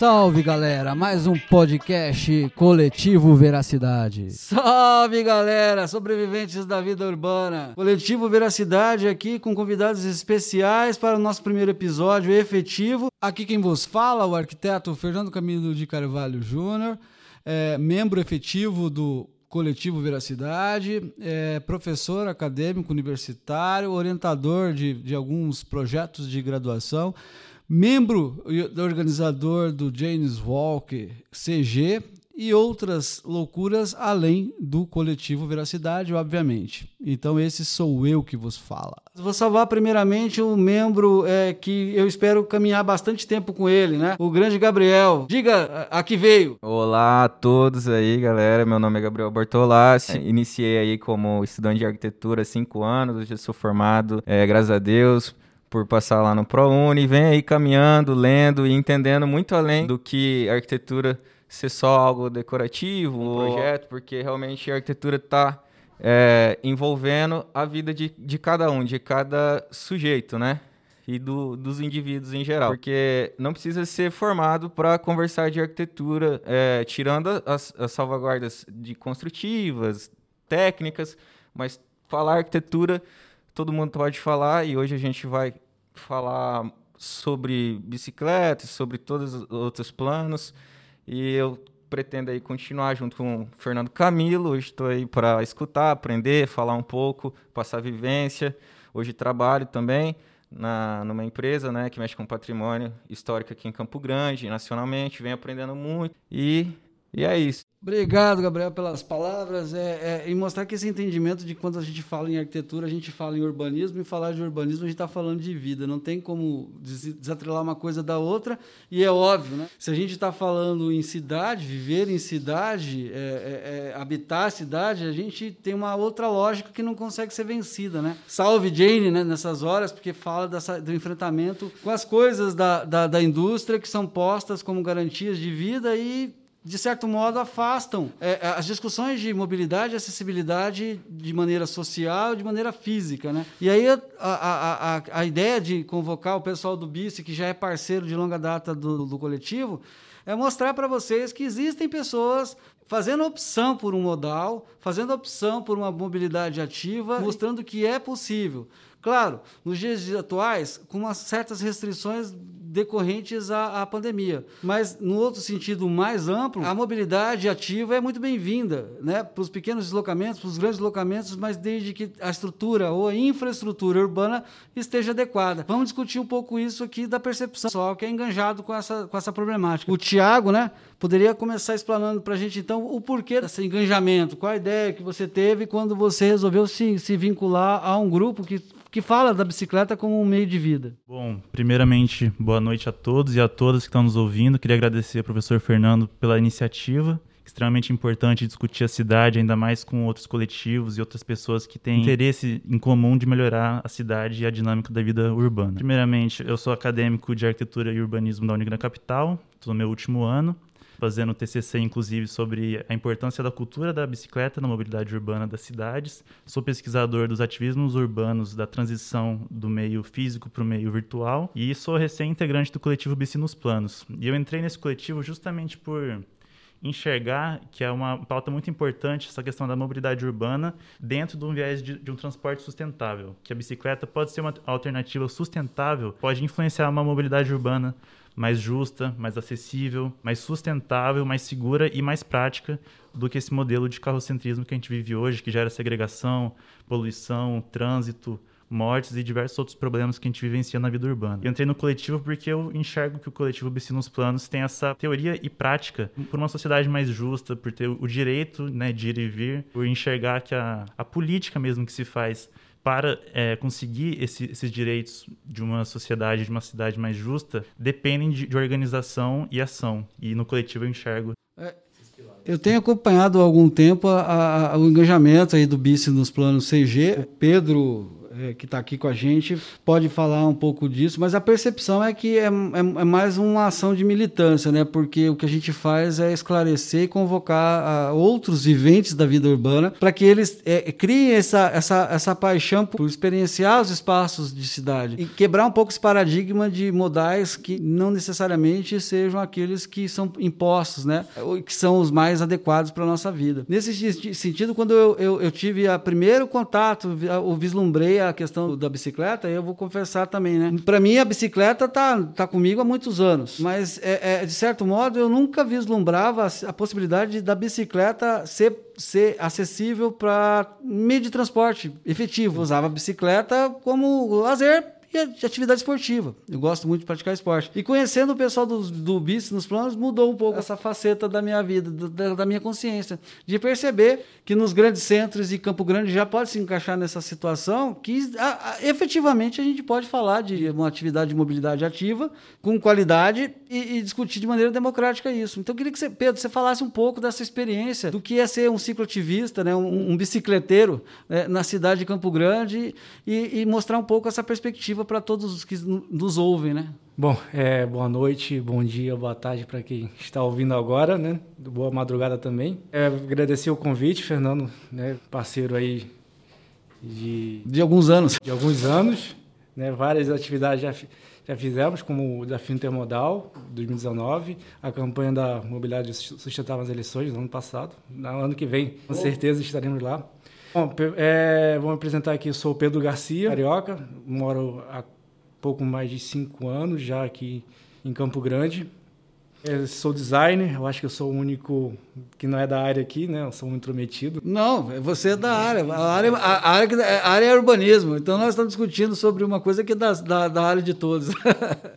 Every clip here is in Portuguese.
Salve galera, mais um podcast Coletivo Veracidade. Salve galera, sobreviventes da vida urbana. Coletivo Veracidade aqui com convidados especiais para o nosso primeiro episódio efetivo. Aqui quem vos fala, o arquiteto Fernando Camilo de Carvalho Júnior, é, membro efetivo do Coletivo Veracidade, é professor acadêmico universitário, orientador de, de alguns projetos de graduação membro do organizador do James Walk CG e outras loucuras além do coletivo Veracidade, obviamente. Então esse sou eu que vos fala. Vou salvar primeiramente um membro é, que eu espero caminhar bastante tempo com ele, né? O grande Gabriel. Diga a que veio. Olá a todos aí, galera. Meu nome é Gabriel Bortolassi. É, iniciei aí como estudante de arquitetura há cinco anos. Hoje eu sou formado, é, graças a Deus por passar lá no ProUni, vem aí caminhando, lendo e entendendo muito além do que a arquitetura ser só algo decorativo, um projeto, porque realmente a arquitetura está é, envolvendo a vida de, de cada um, de cada sujeito, né? E do, dos indivíduos em geral. Porque não precisa ser formado para conversar de arquitetura, é, tirando as, as salvaguardas de construtivas, técnicas, mas falar arquitetura todo mundo pode falar e hoje a gente vai falar sobre bicicletas, sobre todos os outros planos e eu pretendo aí continuar junto com o Fernando Camilo. Hoje estou aí para escutar, aprender, falar um pouco, passar vivência. Hoje trabalho também na, numa empresa né, que mexe com patrimônio histórico aqui em Campo Grande, nacionalmente, venho aprendendo muito e, e é isso. Obrigado, Gabriel, pelas palavras. É, é, e mostrar que esse entendimento de quando a gente fala em arquitetura, a gente fala em urbanismo, e falar de urbanismo, a gente está falando de vida. Não tem como desatrelar uma coisa da outra, e é óbvio, né? Se a gente está falando em cidade, viver em cidade, é, é, é, habitar a cidade, a gente tem uma outra lógica que não consegue ser vencida, né? Salve Jane, né, nessas horas, porque fala dessa, do enfrentamento com as coisas da, da, da indústria que são postas como garantias de vida e de certo modo, afastam é, é, as discussões de mobilidade e acessibilidade de maneira social de maneira física. Né? E aí a, a, a, a ideia de convocar o pessoal do BICE, que já é parceiro de longa data do, do coletivo, é mostrar para vocês que existem pessoas fazendo opção por um modal, fazendo opção por uma mobilidade ativa, mostrando que é possível. Claro, nos dias atuais, com umas certas restrições decorrentes à, à, pandemia. Mas, no outro sentido mais amplo, a mobilidade ativa é muito bem-vinda né? para os pequenos deslocamentos, para os grandes deslocamentos, mas desde que a estrutura ou a infraestrutura urbana esteja adequada. Vamos discutir um pouco isso aqui da percepção pessoal que é enganjado com essa, com essa problemática. O Tiago né, poderia começar explanando para a gente, então, o porquê desse enganjamento, qual a ideia que você teve quando você resolveu se, se vincular a um grupo que que fala da bicicleta como um meio de vida. Bom, primeiramente, boa noite a todos e a todas que estão nos ouvindo. Queria agradecer ao professor Fernando pela iniciativa. Extremamente importante discutir a cidade, ainda mais com outros coletivos e outras pessoas que têm interesse em comum de melhorar a cidade e a dinâmica da vida urbana. Primeiramente, eu sou acadêmico de arquitetura e urbanismo da Unigran Capital, estou no meu último ano fazendo TCC, inclusive, sobre a importância da cultura da bicicleta na mobilidade urbana das cidades. Sou pesquisador dos ativismos urbanos da transição do meio físico para o meio virtual e sou recém-integrante do coletivo Bici nos Planos. E eu entrei nesse coletivo justamente por enxergar que é uma pauta muito importante essa questão da mobilidade urbana dentro de um viés de, de, um transporte sustentável, que a bicicleta pode ser uma alternativa sustentável, pode influenciar uma mobilidade urbana mais justa, mais acessível, mais sustentável, mais segura e mais prática do que esse modelo de carrocentrismo que a gente vive hoje, que gera segregação, poluição, trânsito, mortes e diversos outros problemas que a gente vivencia na vida urbana. Eu entrei no coletivo porque eu enxergo que o coletivo BC nos Planos tem essa teoria e prática por uma sociedade mais justa, por ter o direito né, de ir e vir, por enxergar que a, a política mesmo que se faz para é, conseguir esse, esses direitos de uma sociedade, de uma cidade mais justa, dependem de, de organização e ação. E no coletivo eu enxergo. É, eu tenho acompanhado há algum tempo a, a, o engajamento aí do BICE nos planos CG. Pedro é, que está aqui com a gente pode falar um pouco disso, mas a percepção é que é, é, é, mais uma ação de militância, né? Porque o que a gente faz é esclarecer e convocar a, outros viventes da vida urbana para que eles é, criem essa, essa, essa paixão por experienciar os espaços de cidade e quebrar um pouco esse paradigma de modais que não necessariamente sejam aqueles que são impostos, né? Que são os mais adequados para a nossa vida. Nesse sentido, quando eu, eu, eu tive o primeiro contato, eu vislumbrei a questão da bicicleta, eu vou confessar também, né? Para mim, a bicicleta tá, tá comigo há muitos anos, mas é, é de certo modo eu nunca vislumbrava a, possibilidade da bicicleta ser ser acessível para meio de transporte efetivo. usava a bicicleta como lazer e de atividade esportiva. Eu gosto muito de praticar esporte. E conhecendo o pessoal do, do BIS nos planos, mudou um pouco essa faceta da minha vida, da, da, minha consciência, de perceber que nos grandes centros e Campo Grande já pode se encaixar nessa situação, que a, a, efetivamente a gente pode falar de uma atividade de mobilidade ativa, com qualidade, e, e, discutir de maneira democrática isso. Então eu queria que você, Pedro, você falasse um pouco dessa experiência, do que é ser um cicloativista, né, um, um bicicleteiro né, na cidade de Campo Grande, e, e mostrar um pouco essa perspectiva perspectiva para todos os que nos ouvem, né? Bom, é, boa noite, bom dia, boa tarde para quem está ouvindo agora, né? Boa madrugada também. É, agradecer o convite, Fernando, né? Parceiro aí de... De alguns anos. De alguns anos, né? Várias atividades já, já fizemos, como o Desafio Intermodal, 2019, a campanha da Mobilidade Sustentável nas eleições, no ano passado. No ano que vem, com certeza, estaremos lá. Bom, é, vou me apresentar aqui, eu sou Pedro Garcia, carioca, moro há pouco mais de cinco anos já aqui em Campo Grande. Eu sou designer, eu acho que eu sou o único que não é da área aqui, né? Eu sou um intrometido. Não, você é da área. A área, a área, a área é urbanismo. Então nós estamos discutindo sobre uma coisa que é da, da, da área de todos.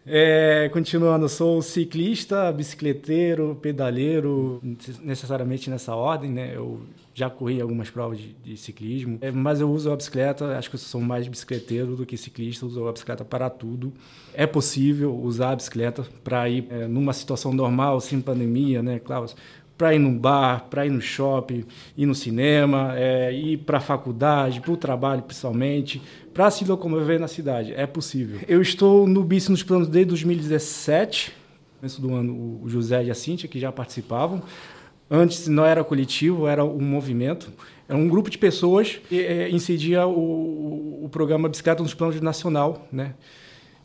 é, continuando, eu sou ciclista, bicicleteiro, pedaleiro, necessariamente nessa ordem, né? Eu já corri algumas provas de, de ciclismo, é, mas eu uso a bicicleta, acho que eu sou mais bicicleteiro do que ciclista, uso a bicicleta para tudo. É possível usar a bicicleta para ir é, numa situação normal, sem pandemia, né, Klaus? Para ir num bar, para ir no shopping, ir no cinema, é, ir para a faculdade, para o trabalho principalmente, para se locomover na cidade. É possível. Eu estou no Bici nos Planos desde 2017, começo do ano, o José e a Cíntia, que já participavam. Antes não era coletivo, era um movimento. Era um grupo de pessoas que é, incidia o, o programa Bicicleta nos Planos Nacional, né?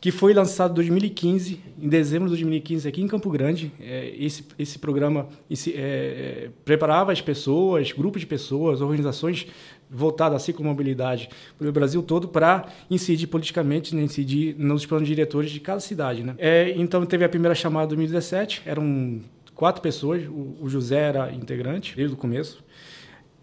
que foi lançado em 2015, em dezembro de 2015, aqui em Campo Grande. É, esse, esse programa esse, é, preparava as pessoas, grupos de pessoas, organizações voltadas à ciclomobilidade pelo Brasil todo para incidir politicamente, né, incidir nos planos diretores de cada cidade. Né? É, então, teve a primeira chamada em 2017, eram quatro pessoas, o, o José era integrante desde o começo.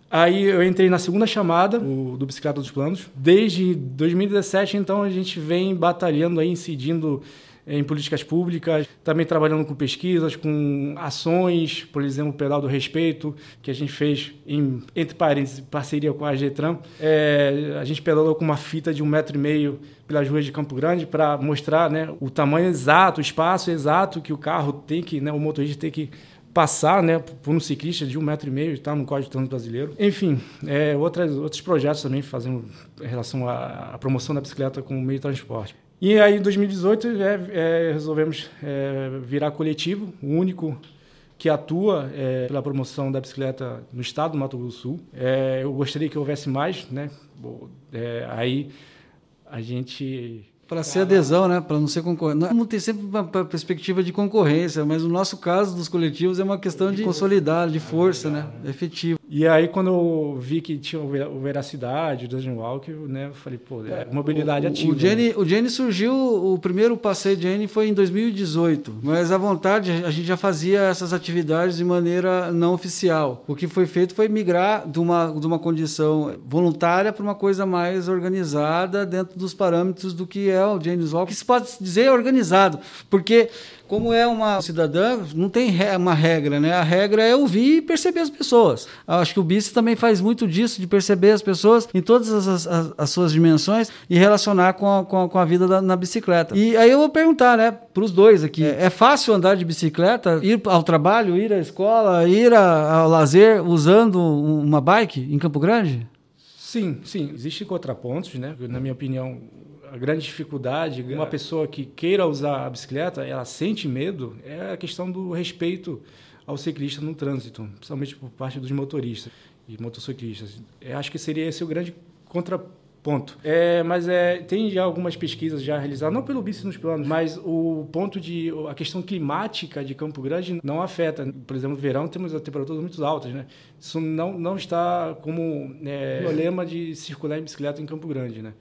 Aí eu entrei na segunda chamada o, do Bicicleta dos Planos. Desde 2017, então, a gente vem batalhando aí, incidindo em políticas públicas, também trabalhando com pesquisas, com ações, por exemplo, o Pedal do Respeito, que a gente fez, em, entre parênteses, parceria com a Getran. É, a gente pedalou com uma fita de um metro e meio pelas ruas de Campo Grande para mostrar né, o tamanho exato, o espaço exato que o carro tem que, né, o motorista tem que passar né, por um ciclista de um metro e meio, está no Código de Trânsito Brasileiro. Enfim, é, outras, outros projetos também fazendo em relação à, à promoção da bicicleta como meio de transporte. E aí, em 2018, é, é, resolvemos é, virar coletivo, o único que atua é, pela promoção da bicicleta no estado do Mato Grosso do Sul. É, eu gostaria que houvesse mais, né? É, aí a gente para ser adesão, né? Para não ser concorrente. Não ter sempre uma perspectiva de concorrência, mas no nosso caso dos coletivos é uma questão de consolidar, de força, né? Efetivo. E aí, quando eu vi que tinha o Veracidade, o Dungeon Walk, né, eu falei, pô, é mobilidade ativa. O Jenny, né? o Jenny surgiu, o primeiro passeio de Jenny foi em 2018, mas à vontade a gente já fazia essas atividades de maneira não oficial. O que foi feito foi migrar de uma, de uma condição voluntária para uma coisa mais organizada dentro dos parâmetros do que é o Jenny Walk, que se pode dizer organizado, porque como é uma cidadã, não tem uma regra, né? A regra é ouvir e perceber as pessoas. Acho que o BIC também faz muito disso, de perceber as pessoas em todas as, as, as suas dimensões e relacionar com a, com a, com a vida da, na bicicleta. E aí eu vou perguntar, né, para os dois aqui: é, é, fácil andar de bicicleta, ir ao trabalho, ir à escola, ir a, ao lazer usando uma bike em Campo Grande? Sim, sim. Existem contrapontos, né? Na minha opinião, a grande dificuldade, uma pessoa que queira usar a bicicleta, ela sente medo, é a questão do respeito ao ciclista no trânsito, principalmente por parte dos motoristas e motociclistas. Eu acho que seria esse o grande contraponto. É, mas é, tem já algumas pesquisas já realizadas, não pelo Bici nos planos, mas o ponto de a questão climática de Campo Grande não afeta. Por exemplo, no verão temos temperaturas muito altas, né? Isso não não está como é, problema de circular em bicicleta em Campo Grande, né?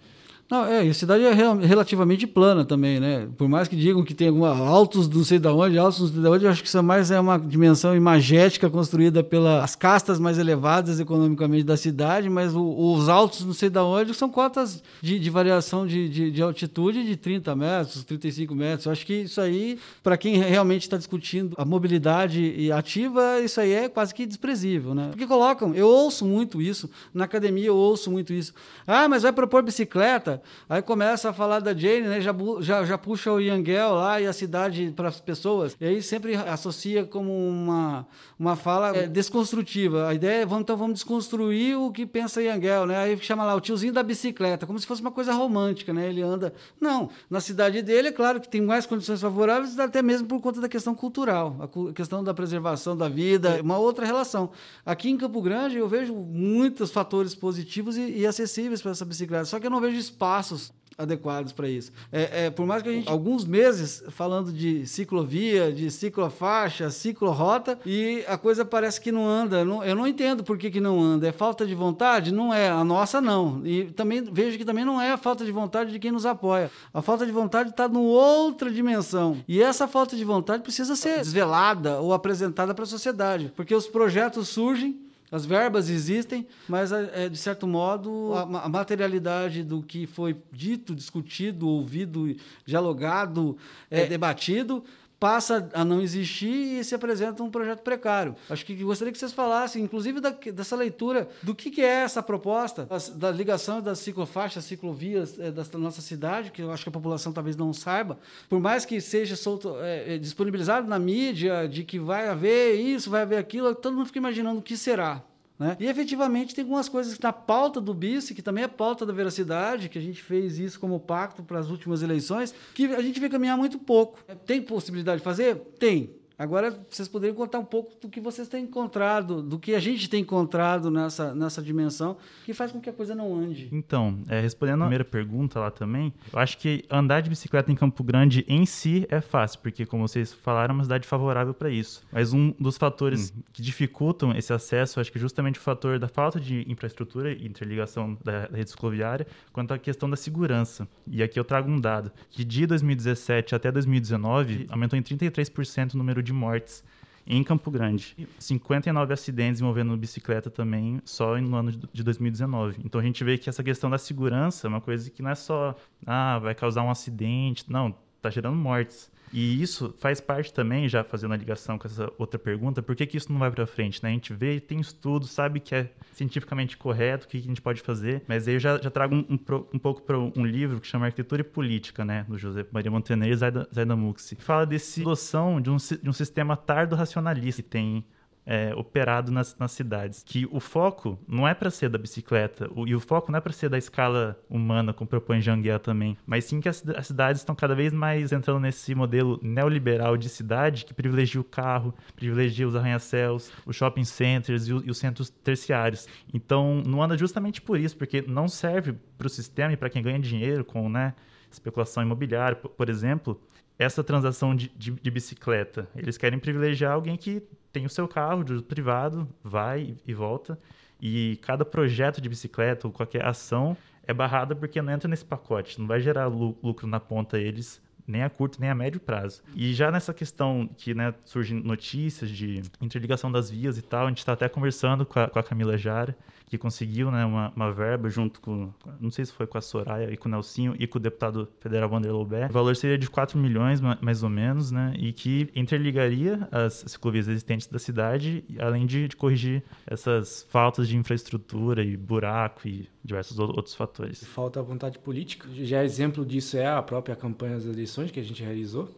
Não, é, a cidade é relativamente plana também, né? Por mais que digam que tem alguma, altos não sei de onde, altos não sei de onde, eu acho que isso é mais é uma dimensão imagética construída pelas castas mais elevadas economicamente da cidade, mas o, os altos não sei de onde são cotas de, de variação de, de, de, altitude de 30 metros, 35 metros. Eu acho que isso aí, para quem realmente está discutindo a mobilidade ativa, isso aí é quase que desprezível, né? Porque colocam, eu ouço muito isso, na academia eu ouço muito isso. Ah, mas vai propor bicicleta? Aí começa a falar da Jane, né? Já, já, já puxa o Yangel lá e a cidade para as pessoas. E aí sempre associa como uma, uma fala é, desconstrutiva. A ideia é, vamos, então vamos desconstruir o que pensa Yangel, né? Aí chama lá o tiozinho da bicicleta, como se fosse uma coisa romântica, né? Ele anda... Não, na cidade dele, é claro que tem mais condições favoráveis, até mesmo por conta da questão cultural, a questão da preservação da vida, uma outra relação. Aqui em Campo Grande eu vejo muitos fatores positivos e, e acessíveis para essa bicicleta, só que eu não vejo espaço espaços adequados para isso. É, é, por mais que a gente alguns meses falando de ciclovia, de ciclofaixa, ciclorota e a coisa parece que não anda. eu não entendo por que, que não anda. É falta de vontade? Não é. A nossa não. E também vejo que também não é a falta de vontade de quem nos apoia. A falta de vontade está numa outra dimensão. E essa falta de vontade precisa ser desvelada ou apresentada para a sociedade, porque os projetos surgem as verbas existem, mas, é, de certo modo, a, a, materialidade do que foi dito, discutido, ouvido, dialogado, é, é. debatido, passa a não existir e se apresenta um projeto precário. Acho que gostaria que vocês falassem, inclusive, da, dessa leitura do que, que é essa proposta, da ligação das ciclofaixas, ciclovias é, da nossa cidade, que eu acho que a população talvez não saiba, por mais que seja solto, é, disponibilizado na mídia de que vai haver isso, vai haver aquilo, todo mundo fica imaginando o que será. Né? E efetivamente tem algumas coisas na pauta do BICE, que também é pauta da veracidade, que a gente fez isso como pacto para as últimas eleições, que a gente vê caminhar muito pouco. Tem possibilidade de fazer? Tem. Agora, vocês poderiam contar um pouco do que vocês têm encontrado, do que a gente tem encontrado nessa, nessa dimensão, que faz com que a coisa não ande. Então, é, respondendo a primeira pergunta lá também, eu acho que andar de bicicleta em Campo Grande em si é fácil, porque, como vocês falaram, é uma cidade favorável para isso. Mas um dos fatores hum. que dificultam esse acesso, acho que é justamente o fator da falta de infraestrutura e interligação da, da rede cicloviária, quanto à questão da segurança. E aqui eu trago um dado, que de 2017 até 2019, aumentou em 33% o número de mortes em Campo Grande. 59 acidentes envolvendo bicicleta também, só no ano de 2019. Então a gente vê que essa questão da segurança é uma coisa que não é só, ah, vai causar um acidente. Não, tá gerando mortes. E isso faz parte também, já fazendo a ligação com essa outra pergunta, por que, que isso não vai para frente? Né? A gente vê, tem estudo, sabe que é cientificamente correto, o que, que a gente pode fazer, mas aí eu já, já trago um, um, um pouco para um livro que chama Arquitetura e Política, né, do José Maria Montenegro e Zaida, Zaida Muxi. Fala desse noção de um, de um sistema tardo-racionalista que tem é, operado nas, nas, cidades. Que o foco não é para ser da bicicleta, o, e o foco não é para ser da escala humana, como propõe Janguier também, mas sim que as, as, cidades estão cada vez mais entrando nesse modelo neoliberal de cidade que privilegia o carro, privilegia os arranha-céus, os shopping centers e, o, e os centros terciários. Então, não anda justamente por isso, porque não serve para o sistema e para quem ganha dinheiro com né, especulação imobiliária, por, por exemplo, essa transação de, de, de, bicicleta. Eles querem privilegiar alguém que tem o seu carro de uso privado, vai e volta, e cada projeto de bicicleta ou qualquer ação é barrada porque não entra nesse pacote, não vai gerar lucro na ponta eles nem a curto nem a médio prazo. E já nessa questão que né, surgem notícias de interligação das vias e tal, a gente está até conversando com a, com a Camila Jara, que conseguiu né, uma, uma, verba junto com, não sei se foi com a Soraya e com o Nelsinho e com o deputado federal Wander Loubert. O valor seria de 4 milhões, mais ou menos, né, e que interligaria as ciclovias existentes da cidade, além de, de corrigir essas faltas de infraestrutura e buraco e diversos outros fatores. Falta vontade política. Já exemplo disso é a própria campanha das eleições que a gente realizou,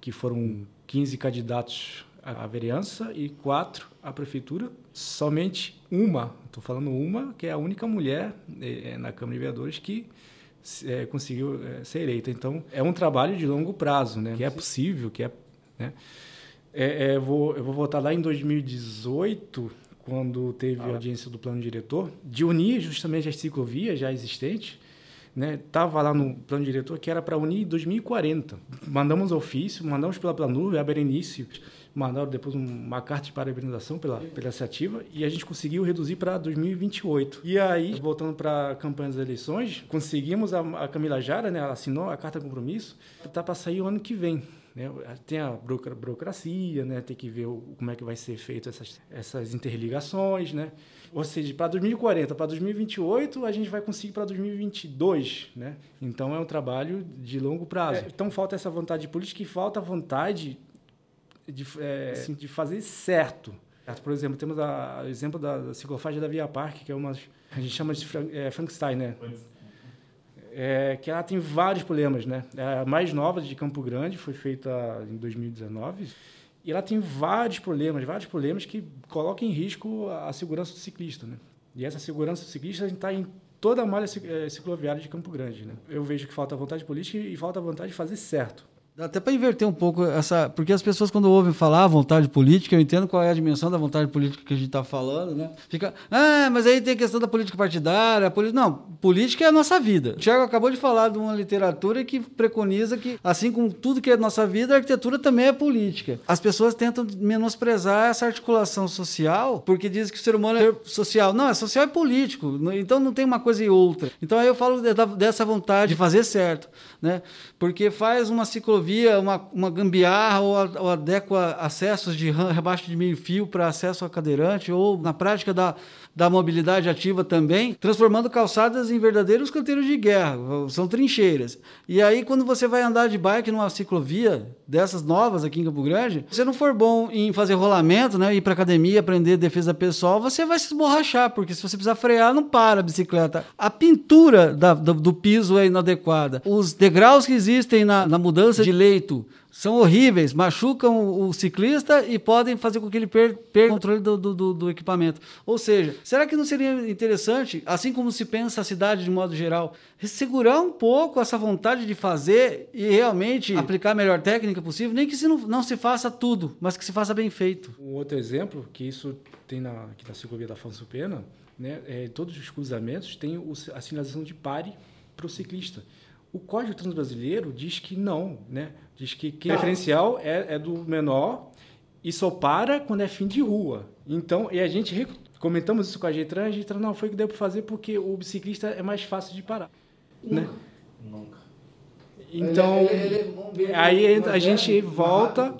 que foram 15 candidatos a vereança e quatro a prefeitura. Somente uma, estou falando uma, que é a única mulher é, na Câmara de Vereadores que é, conseguiu é, ser eleita. Então, é um trabalho de longo prazo, né? Que é possível, que é... Né? É, é, vou, eu vou voltar lá em 2018, quando teve ah. a audiência do plano diretor, de unir justamente as ciclovias já existentes, né? Tava lá no plano diretor que era para unir em 2040. Mandamos ofício, mandamos pela Planur, a Berenice mandaram depois uma carta de parabenização pela, pela iniciativa e a gente conseguiu reduzir para 2028. E aí, voltando para a campanha das eleições, conseguimos, a, a Camila Jara, né, ela assinou a carta de compromisso, está para sair o ano que vem. Né? Tem a burocracia, né? tem que ver o, como é que vai ser feito essas, essas interligações. Né? Ou seja, para 2040, para 2028, a gente vai conseguir para 2022. Né? Então, é um trabalho de longo prazo. É, então, falta essa vontade política e falta a vontade de, é, de fazer certo. Por exemplo, temos o exemplo da, ciclofaixa da Via Parque, que é uma a gente chama de é, Frankenstein, né? É, que ela tem vários problemas, né? É a mais nova de Campo Grande, foi feita em 2019, e ela tem vários problemas, vários problemas que colocam em risco a, segurança do ciclista, né? E essa segurança do ciclista está em toda a malha é, cicloviária de Campo Grande, né? Eu vejo que falta vontade política e falta vontade de fazer certo. Dá até para inverter um pouco essa. Porque as pessoas, quando ouvem falar vontade política, eu entendo qual é a dimensão da vontade política que a gente está falando, né? Fica, ah, mas aí tem a questão da política partidária. A Não, política é a nossa vida. O Tiago acabou de falar de uma literatura que preconiza que, assim como tudo que é nossa vida, a arquitetura também é política. As pessoas tentam menosprezar essa articulação social, porque dizem que o ser humano é social. Não, é social e político. Então não tem uma coisa e outra. Então aí eu falo dessa vontade de fazer certo, né? Porque faz uma ciclovia via uma, uma gambiarra ou, ou adequa acessos de rebaixo de meio fio para acesso a cadeirante, ou na prática da, da mobilidade ativa também, transformando calçadas em verdadeiros canteiros de guerra, são trincheiras. E aí, quando você vai andar de bike numa ciclovia dessas novas aqui em Campo Grande, se você não for bom em fazer rolamento, né, ir para academia, aprender defesa pessoal, você vai se esborrachar, porque se você precisar frear, não para a bicicleta. A pintura da, do, do, piso é inadequada. Os degraus que existem na, na mudança de leito são horríveis, machucam o ciclista e podem fazer com que ele perca o controle do, do, do, equipamento. Ou seja, será que não seria interessante, assim como se pensa a cidade de modo geral, segurar um pouco essa vontade de fazer e realmente aplicar a melhor técnica possível, nem que se não, não se faça tudo, mas que se faça bem feito? Um outro exemplo, que isso tem na, aqui na ciclovia da Afonso Pena, né, é, todos os cruzamentos têm a sinalização de pare para o ciclista. O Código Transbrasileiro diz que não, né? Diz que, que referencial é, é, do menor e só para quando é fim de rua. Então, e a gente comentamos isso com a Getran, a Getran não foi o que deu para fazer porque o biciclista é mais fácil de parar, Nunca. né? Nunca. Então, ele, ele, ele, aí a gente volta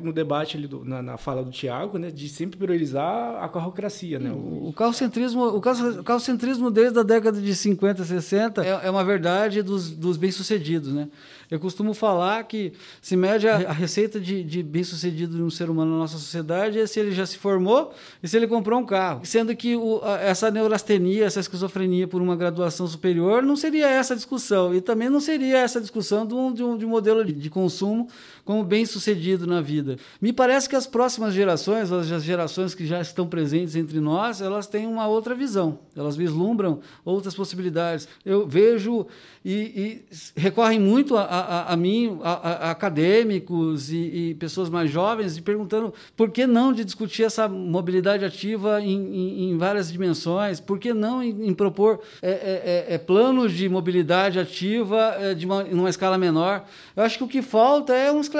no debate ali do, na, na, fala do Tiago, né, de sempre priorizar a carrocracia, né? O, o carrocentrismo, o carrocentrismo desde a década de 50, 60 é, é uma verdade dos, dos bem-sucedidos, né? Eu costumo falar que se mede a, a receita de, de bem-sucedido de um ser humano na nossa sociedade é se ele já se formou e se ele comprou um carro. Sendo que o, a, essa neurastenia, essa esquizofrenia por uma graduação superior não seria essa discussão. E também não seria essa discussão de um, de um, de um modelo de consumo como bem-sucedido na vida. Me parece que as próximas gerações, as gerações que já estão presentes entre nós, elas têm uma outra visão. Elas vislumbram outras possibilidades. Eu vejo e, e recorrem muito a, a, a mim, a, a acadêmicos e, e, pessoas mais jovens, e perguntando por que não de discutir essa mobilidade ativa em, em, em várias dimensões, por que não em, em propor é, é, é, é planos de mobilidade ativa é, de uma, uma escala menor. Eu acho que o que falta é um esclarecimento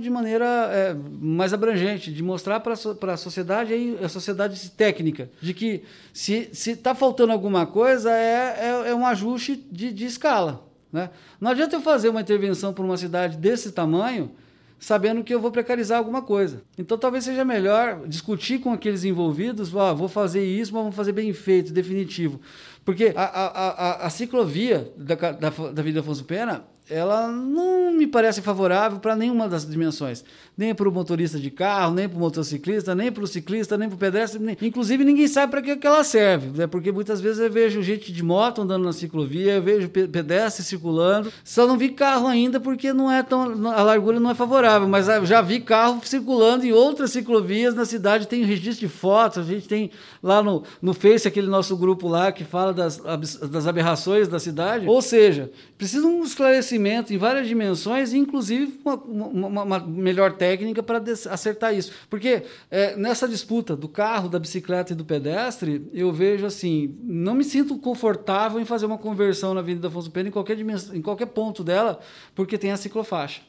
de maneira é, mais abrangente, de mostrar para a sociedade, a sociedade técnica, de que se está faltando alguma coisa, é, é, é um ajuste de, de escala. Né? Não adianta eu fazer uma intervenção para uma cidade desse tamanho sabendo que eu vou precarizar alguma coisa. Então talvez seja melhor discutir com aqueles envolvidos, ah, vou fazer isso, mas vamos fazer bem feito, definitivo. Porque a, a, a, a ciclovia da, da, da Avenida Afonso Pena ela não me parece favorável para nenhuma das dimensões. Nem para o motorista de carro, nem para o motociclista, nem para o ciclista, nem para o pedestre. Nem... Inclusive, ninguém sabe para que, que ela serve. Né? Porque muitas vezes eu vejo gente de moto andando na ciclovia, eu vejo pedestre circulando. Só não vi carro ainda porque não é tão, a largura não é favorável. Mas já vi carro circulando em outras ciclovias na cidade. Tem registro de fotos, a gente tem lá no, no Face aquele nosso grupo lá que fala das, das aberrações da cidade. Ou seja, precisa um esclarecimento em várias dimensões, inclusive uma, uma, uma melhor técnica para acertar isso. Porque é, nessa disputa do carro, da bicicleta e do pedestre, eu vejo assim, não me sinto confortável em fazer uma conversão na Avenida Afonso Pena em qualquer, dimensão, em qualquer ponto dela, porque tem a ciclofaixa.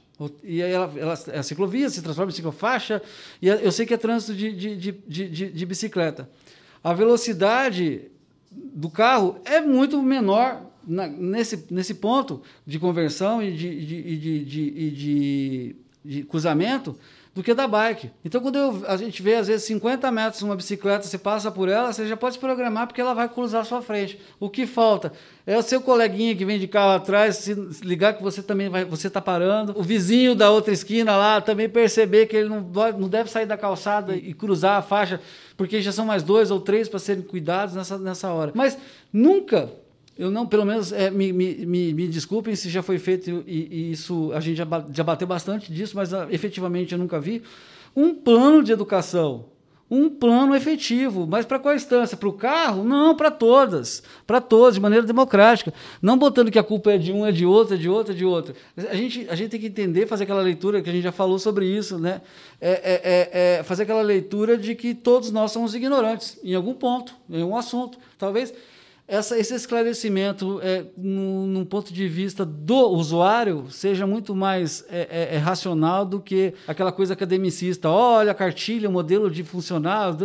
E aí ela, ela, a ciclovia se transforma em ciclofaixa, e eu sei que é trânsito de, de, de, de, de bicicleta. A velocidade do carro é muito menor na, nesse, nesse ponto de conversão e de, de, de, de, de, de cruzamento do que da bike. Então, quando eu, a gente vê, às vezes, 50 metros uma bicicleta, você passa por ela, você já pode se programar porque ela vai cruzar a sua frente. O que falta é o seu coleguinha que vem de carro atrás se ligar que você também vai, você está parando. O vizinho da outra esquina lá também perceber que ele não, não deve sair da calçada e cruzar a faixa, porque já são mais dois ou três para serem cuidados nessa, nessa hora. Mas nunca eu não, pelo menos, é, me, me, me, me, desculpem se já foi feito e, e, isso, a gente já, já bateu bastante disso, mas a, ah, efetivamente eu nunca vi. Um plano de educação, um plano efetivo, mas para qual instância? Para o carro? Não, para todas, para todas, de maneira democrática. Não botando que a culpa é de um, é de outro, é de outro, é de outro. A gente, a gente tem que entender, fazer aquela leitura, que a gente já falou sobre isso, né? É, é, é, é fazer aquela leitura de que todos nós somos ignorantes em algum ponto, em algum assunto. Talvez essa, esse esclarecimento, é, num, ponto de vista do usuário, seja muito mais é, é, é racional do que aquela coisa academicista. Olha a cartilha, o modelo de funcional.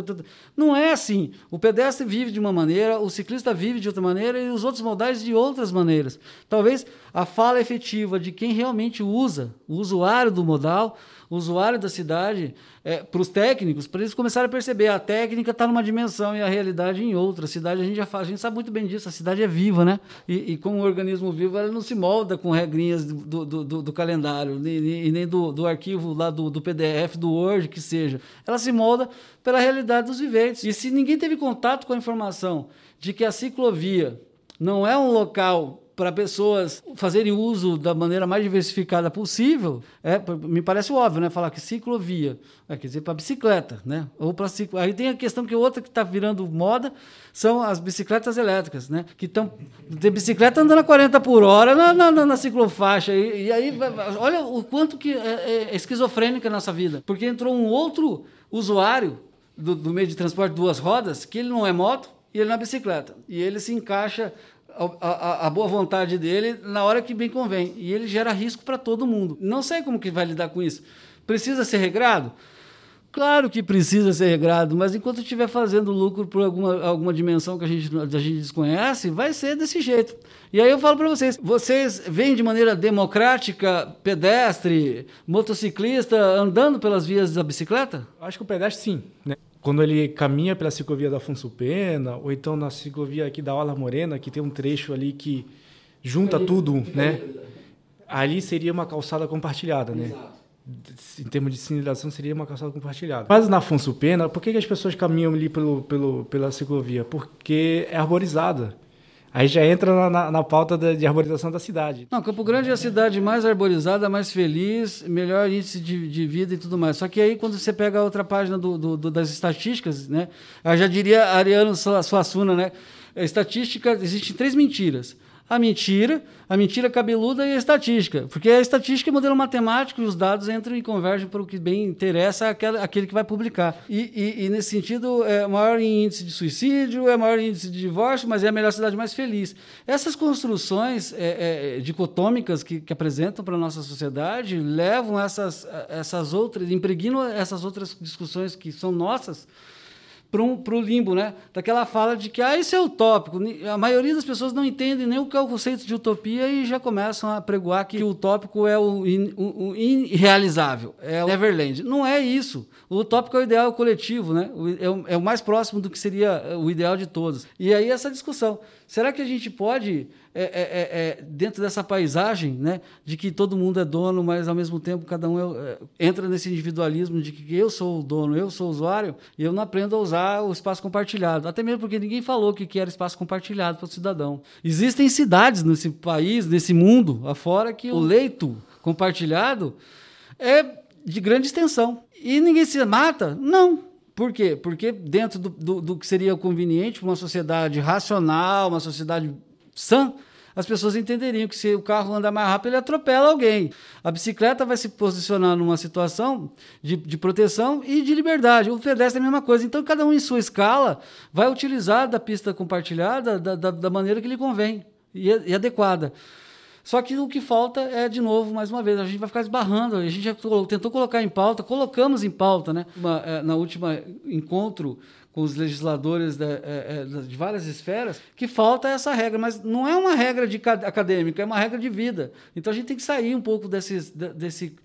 Não é assim. O pedestre vive de uma maneira, o ciclista vive de outra maneira e os outros modais de outras maneiras. Talvez a fala efetiva de quem realmente usa, o usuário do modal, usuário da cidade, é, para os técnicos, para eles começarem a perceber a técnica está numa dimensão e a realidade em outra. A cidade, a gente já faz, a gente sabe muito bem disso, a cidade é viva, né? E, e como um organismo vivo, ela não se molda com regrinhas do, do, do, do calendário, nem, nem do, do arquivo lá do, do PDF, do Word, que seja. Ela se molda pela realidade dos viventes. E se ninguém teve contato com a informação de que a ciclovia não é um local para pessoas fazerem uso da maneira mais diversificada possível, é, me parece óbvio, né? Falar que ciclovia, é, quer dizer, para bicicleta, né? Ou para ciclo... Aí tem a questão que outra que está virando moda são as bicicletas elétricas, né? Que estão tem bicicleta andando a 40 por hora na, na, na ciclofaixa e, e, aí olha o quanto que é, é esquizofrênica a nossa vida, porque entrou um outro usuário do, do meio de transporte duas rodas que ele não é moto e ele não é bicicleta e ele se encaixa a, a, boa vontade dele na hora que bem convém. E ele gera risco para todo mundo. Não sei como que vai lidar com isso. Precisa ser regrado? Claro que precisa ser regrado, mas enquanto estiver fazendo lucro por alguma, alguma dimensão que a gente, a gente desconhece, vai ser desse jeito. E aí eu falo para vocês: vocês veem de maneira democrática pedestre, motociclista andando pelas vias da bicicleta? Acho que o pedestre sim. Né? Quando ele caminha pela ciclovia da Afonso Pena, ou então na ciclovia aqui da Orla Morena, que tem um trecho ali que junta ali, tudo, né? Ali seria uma calçada compartilhada, né? Exato. Em termos de sinalização, seria uma calçada compartilhada. Mas na Afonso Pena, por que, que as pessoas caminham ali pelo, pelo, pela ciclovia? Porque é arborizada. Aí já entra na, na, na pauta de, arborização da cidade. Não, Campo Grande é a cidade mais arborizada, mais feliz, melhor índice de, de vida e tudo mais. Só que aí, quando você pega a outra página do, do, do das estatísticas, né? Eu já diria Ariano Suassuna, né? A estatística, existem três mentiras a mentira, a mentira cabeluda e a estatística. Porque a estatística é modelo matemático e os dados entram e convergem para o que bem interessa aquele, que vai publicar. E, e, e, nesse sentido, é maior índice de suicídio, é maior índice de divórcio, mas é a melhor cidade mais feliz. Essas construções é, é, dicotômicas que, que apresentam para a nossa sociedade levam essas, essas outras, impregnam essas outras discussões que são nossas para o limbo, né? Daquela fala de que ah, isso é utópico. A maioria das pessoas não entendem nem o que é o conceito de utopia e já começam a pregoar que o utópico é o, in, o, o irrealizável, é o Neverland. Não é isso. O utópico é o ideal coletivo, né? É o, é o mais próximo do que seria o ideal de todos. E aí essa discussão. Será que a gente pode é, é, é, é, dentro dessa paisagem, né, de que todo mundo é dono, mas ao mesmo tempo cada um é, entra nesse individualismo de que eu sou o dono, eu sou o usuário, e eu não aprendo a usar o espaço compartilhado. Até mesmo porque ninguém falou que, que era espaço compartilhado para o cidadão. Existem cidades nesse país, nesse mundo afora, que o leito compartilhado é de grande extensão. E ninguém se mata? Não. Por quê? Porque dentro do, do, do que seria conveniente para uma sociedade racional, uma sociedade sã, as pessoas entenderiam que se o carro anda mais rápido, ele atropela alguém. A bicicleta vai se posicionar numa situação de, de proteção e de liberdade. O pedestre é a mesma coisa. Então, cada um em sua escala vai utilizar da pista compartilhada da, da, da maneira que lhe convém e, e adequada. Só que o que falta é, de novo, mais uma vez, a gente vai ficar esbarrando. A gente já tentou colocar em pauta, colocamos em pauta, né? Uma, é, na última encontro com os legisladores de, é, é, de, várias esferas, que falta essa regra, mas não é uma regra de acadêmica, é uma regra de vida. Então a gente tem que sair um pouco desse, desse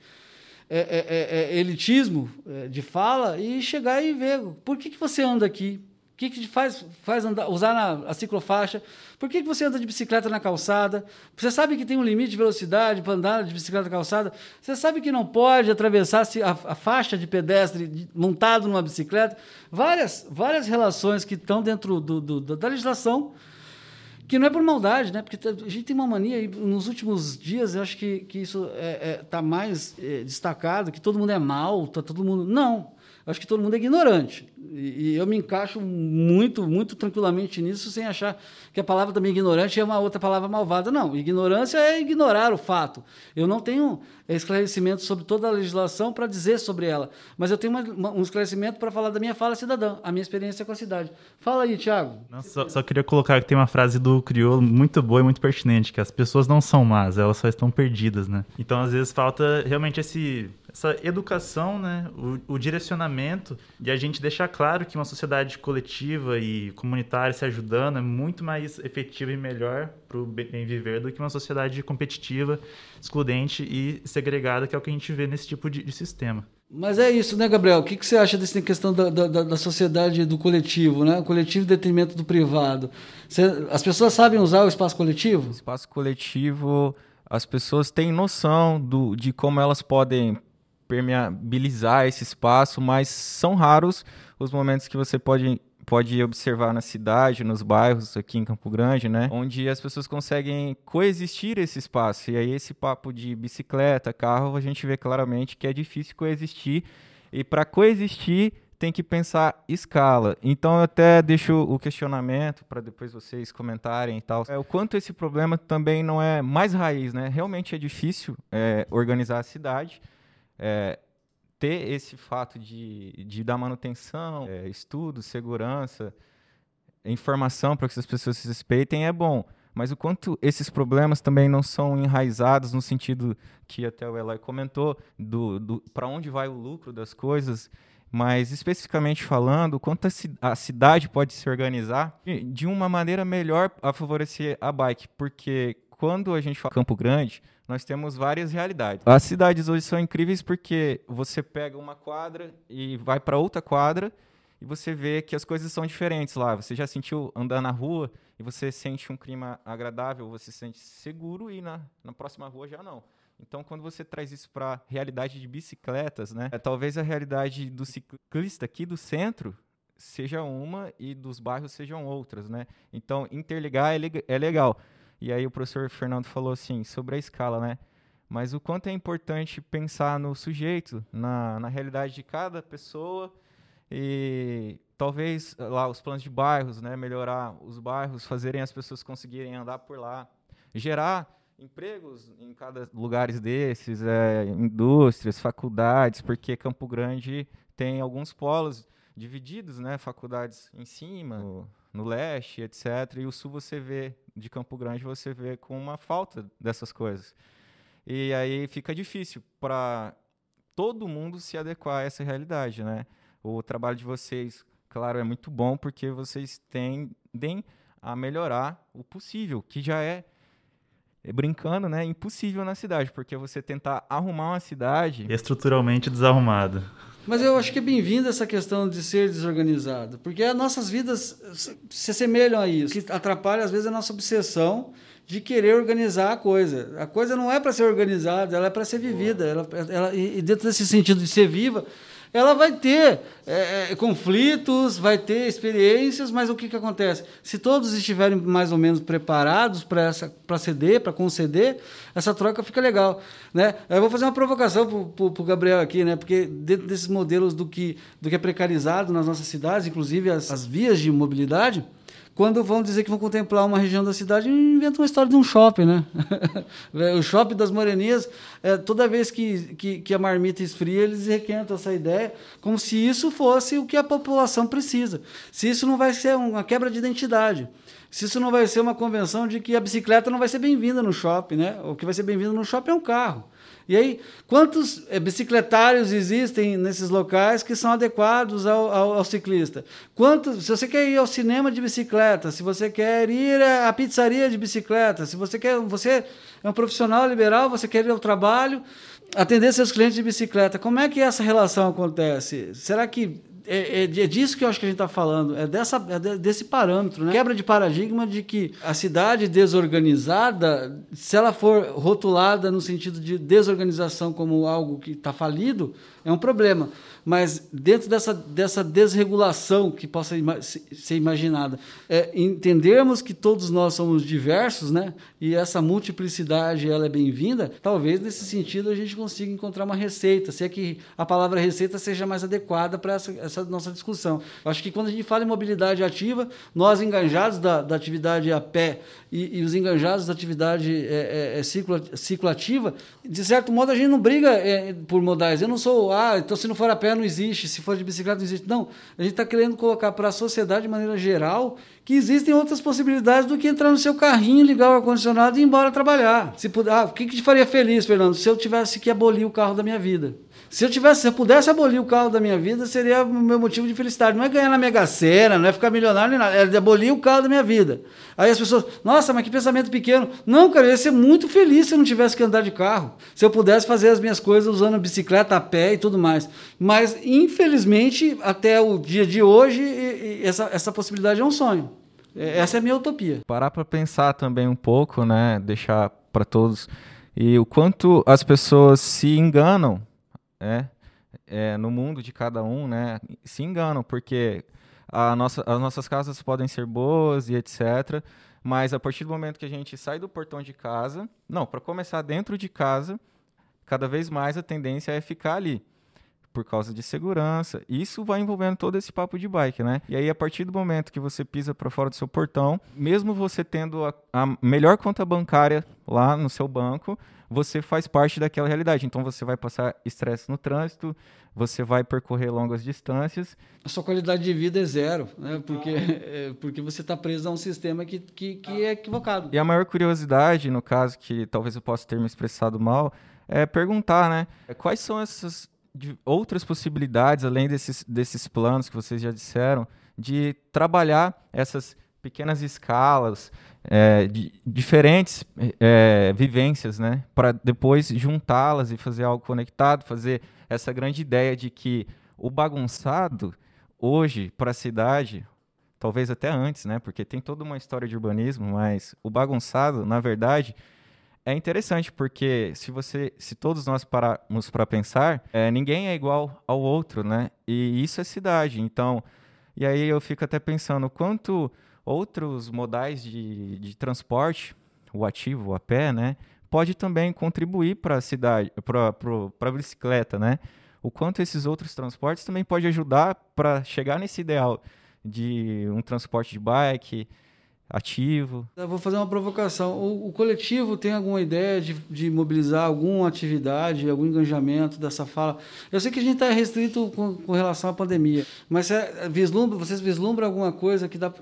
é, é, é, elitismo de fala e chegar e ver por que, que você anda aqui, que, que faz, faz andar, usar na, a ciclofaixa? Por que, que você anda de bicicleta na calçada? Você sabe que tem um limite de velocidade para andar de bicicleta na calçada? Você sabe que não pode atravessar a, a faixa de pedestre montado numa bicicleta? Várias, várias relações que estão dentro do, do, da legislação que não é por maldade, né? Porque tá, a gente tem uma mania, e nos últimos dias eu acho que, que isso está é, é, tá mais é, destacado, que todo mundo é mal, tá todo mundo. Não acho que todo mundo é ignorante. E, e, eu me encaixo muito, muito tranquilamente nisso, sem achar que a palavra também ignorante é uma outra palavra malvada. Não, ignorância é ignorar o fato. Eu não tenho esclarecimento sobre toda a legislação para dizer sobre ela, mas eu tenho uma, uma, um esclarecimento para falar da minha fala cidadã, a minha experiência com a cidade. Fala aí, Tiago. Só, só, queria colocar que tem uma frase do crioulo muito boa e muito pertinente, que as pessoas não são más, elas só estão perdidas, né? Então, às vezes, falta realmente esse essa educação, né, o, o, direcionamento de a gente deixar claro que uma sociedade coletiva e comunitária se ajudando é muito mais efetiva e melhor para o bem viver do que uma sociedade competitiva, excludente e segregada, que é o que a gente vê nesse tipo de, de sistema. Mas é isso, né, Gabriel? O que, que você acha dessa questão da, da, da sociedade do coletivo, né? O coletivo em detrimento do privado. Você, as pessoas sabem usar o espaço coletivo? O espaço coletivo, as pessoas têm noção do, de como elas podem permeabilizar esse espaço, mas são raros os momentos que você pode pode observar na cidade, nos bairros aqui em Campo Grande, né, onde as pessoas conseguem coexistir esse espaço. E aí esse papo de bicicleta, carro, a gente vê claramente que é difícil coexistir e para coexistir tem que pensar escala. Então eu até deixo o questionamento para depois vocês comentarem e tal. É, o quanto esse problema também não é mais raiz, né? Realmente é difícil é, organizar a cidade é, ter esse fato de, de dar manutenção, é, estudo, segurança, informação para que as pessoas se respeitem é bom. Mas o quanto esses problemas também não são enraizados no sentido que até o Eloy comentou, do, do para onde vai o lucro das coisas, mas especificamente falando, quanto a, cidade pode se organizar de uma maneira melhor a favorecer a bike, porque quando a gente fala Campo Grande, nós temos várias realidades. As cidades hoje são incríveis porque você pega uma quadra e vai para outra quadra e você vê que as coisas são diferentes lá. Você já sentiu andar na rua e você sente um clima agradável, você se sente seguro e na, na próxima rua já não. Então, quando você traz isso para a realidade de bicicletas, né, é, talvez a realidade do ciclista aqui do centro seja uma e dos bairros sejam outras, né? Então, interligar é, é legal. E aí o professor Fernando falou assim sobre a escala, né? Mas o quanto é importante pensar no sujeito, na, na realidade de cada pessoa e talvez lá os planos de bairros, né? Melhorar os bairros, fazerem as pessoas conseguirem andar por lá, gerar empregos em cada lugar desses, é, indústrias, faculdades, porque Campo Grande tem alguns polos divididos, né? Faculdades em cima, no, no leste, etc. E o sul você vê de Campo Grande você vê com uma falta dessas coisas. E aí fica difícil para todo mundo se adequar a essa realidade, né? O trabalho de vocês claro, é muito bom porque vocês tendem a melhorar o possível, que já é, é brincando, né, impossível na cidade, porque você tentar arrumar uma cidade estruturalmente desarrumada. Mas eu acho que é bem-vinda essa questão de ser desorganizado, porque as nossas vidas se assemelham a isso. Que atrapalha, às vezes, a nossa obsessão de querer organizar a coisa. A coisa não é para ser organizada, ela é para ser vivida. Ela, ela, e dentro desse sentido de ser viva, ela vai ter é, é, conflitos, vai ter experiências, mas o que, que acontece? Se todos estiverem mais ou menos preparados para ceder, para conceder, essa troca fica legal. Né? Eu vou fazer uma provocação para o Gabriel aqui, né? porque dentro desses modelos do que, do que é precarizado nas nossas cidades, inclusive as, as vias de mobilidade, quando vão dizer que vão contemplar uma região da cidade, inventam uma história de um shopping, né? o shopping das Morenias, é, toda vez que, que, que, a marmita esfria, eles requentam essa ideia, como se isso fosse o que a população precisa. Se isso não vai ser uma quebra de identidade. Se isso não vai ser uma convenção de que a bicicleta não vai ser bem-vinda no shopping, né? O que vai ser bem-vindo no shopping é um carro. E aí, quantos é, bicicletários existem nesses locais que são adequados ao, ao, ao, ciclista? Quantos, se você quer ir ao cinema de bicicleta, se você quer ir à pizzaria de bicicleta, se você quer, você é um profissional liberal, você quer ir ao trabalho, atender seus clientes de bicicleta, como é que essa relação acontece? Será que é, é, é, disso que eu acho que a gente está falando, é, dessa, é desse parâmetro, né? quebra de paradigma de que a cidade desorganizada, se ela for rotulada no sentido de desorganização como algo que está falido, é um problema mas dentro dessa, dessa desregulação que possa ima ser imaginada, é, entendermos que todos nós somos diversos, né? E essa multiplicidade ela é bem-vinda. Talvez nesse sentido a gente consiga encontrar uma receita, se é que a palavra receita seja mais adequada para essa, essa nossa discussão. Acho que quando a gente fala em mobilidade ativa, nós engajados da, da atividade a pé e, e os engajados da atividade é, é, é ciclo, de certo modo a gente não briga é, por modais. Eu não sou, ah, então se não for a pé não existe, se for de bicicleta não existe. Não, a gente está querendo colocar para a sociedade de maneira geral que existem outras possibilidades do que entrar no seu carrinho, ligar o ar-condicionado e ir embora trabalhar. Se puder, ah, o que, que te faria feliz, Fernando, se eu tivesse que abolir o carro da minha vida? Se eu tivesse, se eu pudesse abolir o carro da minha vida, seria o meu motivo de felicidade. Não é ganhar na Mega Sena, não é ficar milionário nem nada, é abolir o carro da minha vida. Aí as pessoas, nossa, mas que pensamento pequeno. Não, cara, eu ia ser muito feliz se eu não tivesse que andar de carro. Se eu pudesse fazer as minhas coisas usando bicicleta, a pé e tudo mais. Mas, infelizmente, até o dia de hoje, essa, essa possibilidade é um sonho. É, essa é a minha utopia. Parar para pensar também um pouco, né? Deixar para todos. E o quanto as pessoas se enganam é, é, no mundo de cada um, né, se enganam, porque nossa, as nossas casas podem ser boas e etc. Mas a partir do momento que a gente sai do portão de casa, não, para começar dentro de casa, cada vez mais a tendência é ficar ali por causa de segurança. Isso vai envolvendo todo esse papo de bike, né? E aí, a partir do momento que você pisa para fora do seu portão, mesmo você tendo a, a, melhor conta bancária lá no seu banco, você faz parte daquela realidade. Então, você vai passar estresse no trânsito, você vai percorrer longas distâncias. A sua qualidade de vida é zero, né? Porque, é, porque você está preso a um sistema que, que, que é equivocado. E a maior curiosidade, no caso, que talvez eu possa ter me expressado mal, é perguntar, né? Quais são essas outras possibilidades, além desses, desses planos que vocês já disseram, de trabalhar essas pequenas escalas, é, de diferentes é, vivências, né? Para depois juntá-las e fazer algo conectado, fazer essa grande ideia de que o bagunçado, hoje, para a cidade, talvez até antes, né? Porque tem toda uma história de urbanismo, mas o bagunçado, na verdade, é interessante porque se você, se todos nós pararmos para pensar, é, ninguém é igual ao outro, né? E isso é cidade. Então, e aí eu fico até pensando quanto outros modais de, de transporte, o ativo, a pé, né, pode também contribuir para a cidade, para a bicicleta, né? O quanto esses outros transportes também pode ajudar para chegar nesse ideal de um transporte de bike, ativo. Eu vou fazer uma provocação. O, o coletivo tem alguma ideia de, de, mobilizar alguma atividade, algum engajamento dessa fala? Eu sei que a gente está restrito com, com, relação à pandemia, mas é, vislumbra, vocês vislumbram alguma coisa que dá,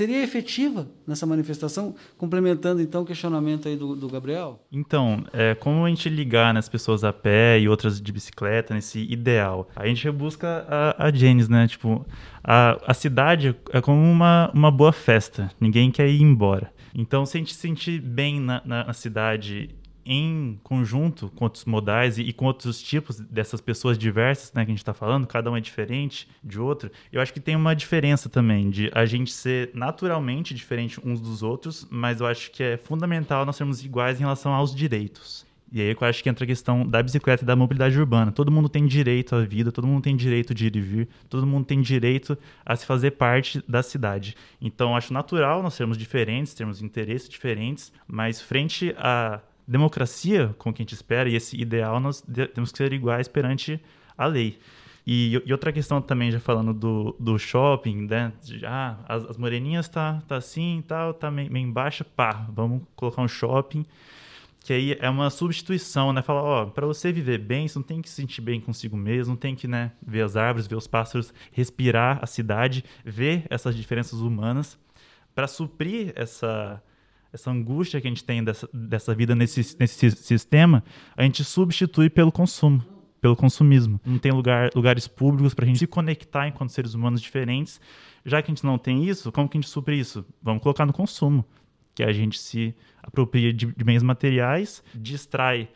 seria efetiva nessa manifestação, complementando então o questionamento aí do, do Gabriel? Então, é, como a gente ligar nas pessoas a pé e outras de bicicleta nesse ideal? A gente busca a, a né? Tipo, a, a cidade é como uma, uma boa festa, ninguém quer ir embora. Então, se a gente se sentir bem na, na, na cidade em conjunto com outros modais e, e, com outros tipos dessas pessoas diversas né, que a gente está falando, cada um é diferente de outro, eu acho que tem uma diferença também de a gente ser naturalmente diferente uns dos outros, mas eu acho que é fundamental nós sermos iguais em relação aos direitos. E aí eu acho que entra a questão da bicicleta e da mobilidade urbana. Todo mundo tem direito à vida, todo mundo tem direito de ir e vir, todo mundo tem direito a se fazer parte da cidade. Então acho natural nós sermos diferentes, termos interesses diferentes, mas frente a democracia, com que a gente espera, e esse ideal, nós temos que ser iguais perante a lei. E, e, outra questão também, já falando do, do shopping, né? Ah, as, as, moreninhas tá, tá assim tal, tá meio, meio embaixo, pá, vamos colocar um shopping. Que aí é uma substituição, né? Falar, ó, para você viver bem, você não tem que se sentir bem consigo mesmo, não tem que, né, ver as árvores, ver os pássaros, respirar a cidade, ver essas diferenças humanas. Para suprir essa, essa angústia que a gente tem dessa, dessa vida nesse, nesse sistema, a gente substitui pelo consumo, pelo consumismo. Não tem lugar, lugares públicos para a gente se conectar enquanto seres humanos diferentes. Já que a gente não tem isso, como que a gente supre isso? Vamos colocar no consumo, que a gente se apropria de, de bens materiais, distrai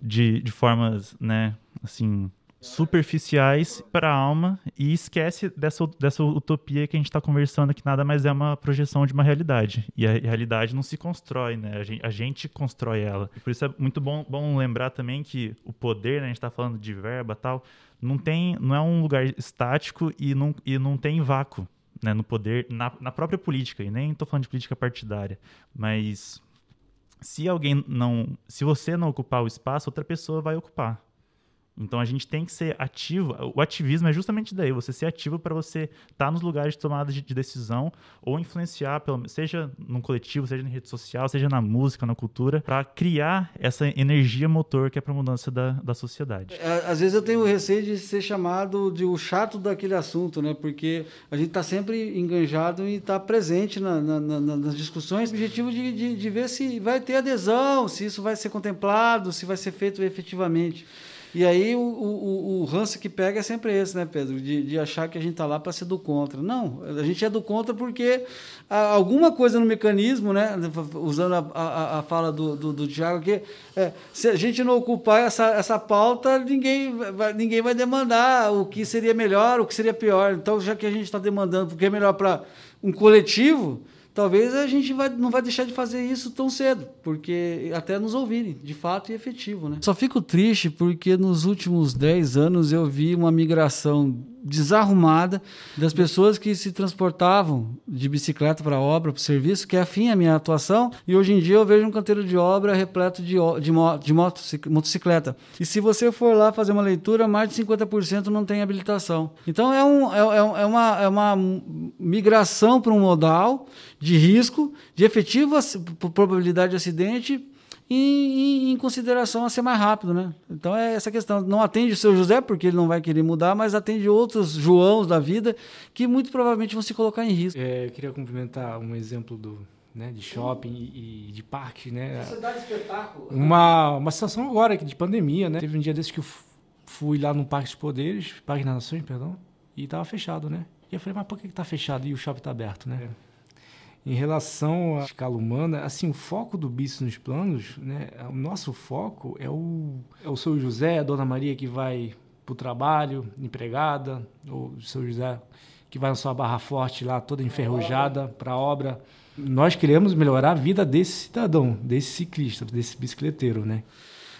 de, de formas, né, assim, superficiais para a alma e esquece dessa, dessa utopia que a gente está conversando, que nada mais é uma projeção de uma realidade. E a realidade não se constrói, né? A gente, a gente constrói ela. E por isso é muito bom, bom lembrar também que o poder, né? a gente está falando de verba tal, não, tem, não é um lugar estático e não, e não tem vácuo. Né, no poder, na, na própria política, e nem estou falando de política partidária, mas se alguém não, se você não ocupar o espaço, outra pessoa vai ocupar. Então a gente tem que ser ativo. O ativismo é justamente daí, você ser ativo para você estar tá nos lugares de tomada de, decisão ou influenciar, seja num coletivo, seja na rede social, seja na música, na cultura, para criar essa energia motor que é para a mudança da, da sociedade. É, às vezes eu tenho receio de ser chamado de o chato daquele assunto, né? Porque a gente está sempre enganjado e está presente na, na, na, nas discussões, objetivo de, de, de ver se vai ter adesão, se isso vai ser contemplado, se vai ser feito efetivamente. E aí o, o, o ranço que pega é sempre esse, né, Pedro? De, de achar que a gente está lá para ser do contra. Não, a gente é do contra porque alguma coisa no mecanismo, né? Usando a, a, a fala do, do, do Tiago aqui, é, se a gente não ocupar essa, essa pauta, ninguém vai, ninguém vai demandar o que seria melhor, o que seria pior. Então, já que a gente está demandando o que é melhor para um coletivo, talvez a gente vai, não vai deixar de fazer isso tão cedo, porque até nos ouvirem, de fato e efetivo. Né? Só fico triste porque nos últimos 10 anos eu vi uma migração desarrumada das pessoas que se transportavam de bicicleta para a obra, para o serviço, que é afim à minha atuação, e hoje em dia eu vejo um canteiro de obra repleto de, de, de motocicleta. E se você for lá fazer uma leitura, mais de 50% não tem habilitação. Então é, um, é, é, é uma, é uma migração para um modal de risco, de efetiva probabilidade de acidente em, em, consideração a ser mais rápido, né? Então é essa questão. Não atende o seu José, porque ele não vai querer mudar, mas atende outros Joãos da vida que muito provavelmente vão se colocar em risco. É, eu queria complementar um exemplo do, né, de shopping e, de parque, né? Cidade espetáculo. Uma, uma situação agora de pandemia, né? Teve um dia desse que eu fui lá no Parque dos Poderes, Parque das Nações, perdão, e estava fechado, né? E eu falei, mas por que está fechado e o shopping está aberto, né? É. Em relação à escala humana, assim, o foco do Bis nos planos, né, o nosso foco é o, é o seu José, a Dona Maria que vai para o trabalho, empregada, ou o seu José que vai na sua barra forte lá, toda enferrujada para a obra. Nós queremos melhorar a vida desse cidadão, desse ciclista, desse bicicleteiro, né?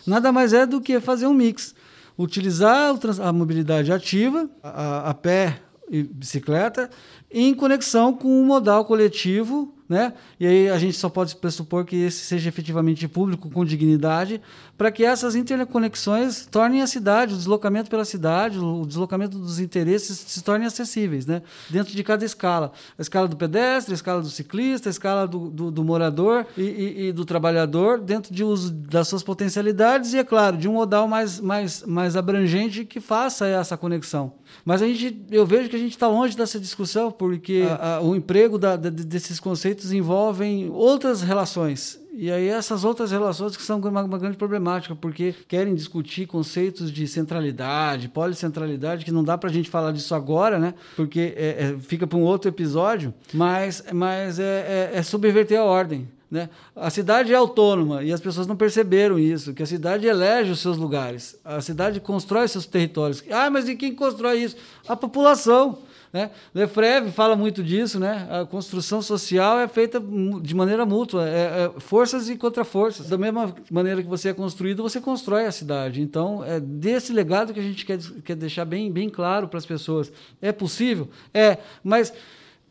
Nada mais é do que fazer um mix. Utilizar a mobilidade ativa, a, a pé e bicicleta, em conexão com o modal coletivo né? E aí a gente só pode pressupor que esse seja efetivamente público com dignidade, para que essas interconexões tornem a cidade, o deslocamento pela cidade, o deslocamento dos interesses se tornem acessíveis, né? Dentro de cada escala, a escala do pedestre, a escala do ciclista, a escala do, do, do morador e, e, e, do trabalhador, dentro de uso das suas potencialidades e, é claro, de um modal mais, mais, mais abrangente que faça essa conexão. Mas a gente, eu vejo que a gente está longe dessa discussão, porque a, a, o emprego da, da, desses conceitos envolvem outras relações. E aí essas outras relações que são uma, uma, grande problemática, porque querem discutir conceitos de centralidade, policentralidade, que não dá para a gente falar disso agora, né? Porque é, é, fica para um outro episódio, mas, mas é, é, é subverter a ordem. Né? A cidade é autônoma e as pessoas não perceberam isso, que a cidade elege os seus lugares, a cidade constrói seus territórios. Ah, mas e quem constrói isso? A população. Né? Lefreve fala muito disso, né? A construção social é feita de maneira mútua, é, é forças e contra-forças. Da mesma maneira que você é construído, você constrói a cidade. Então, é desse legado que a gente quer, quer deixar bem, bem claro para as pessoas. É possível? É, mas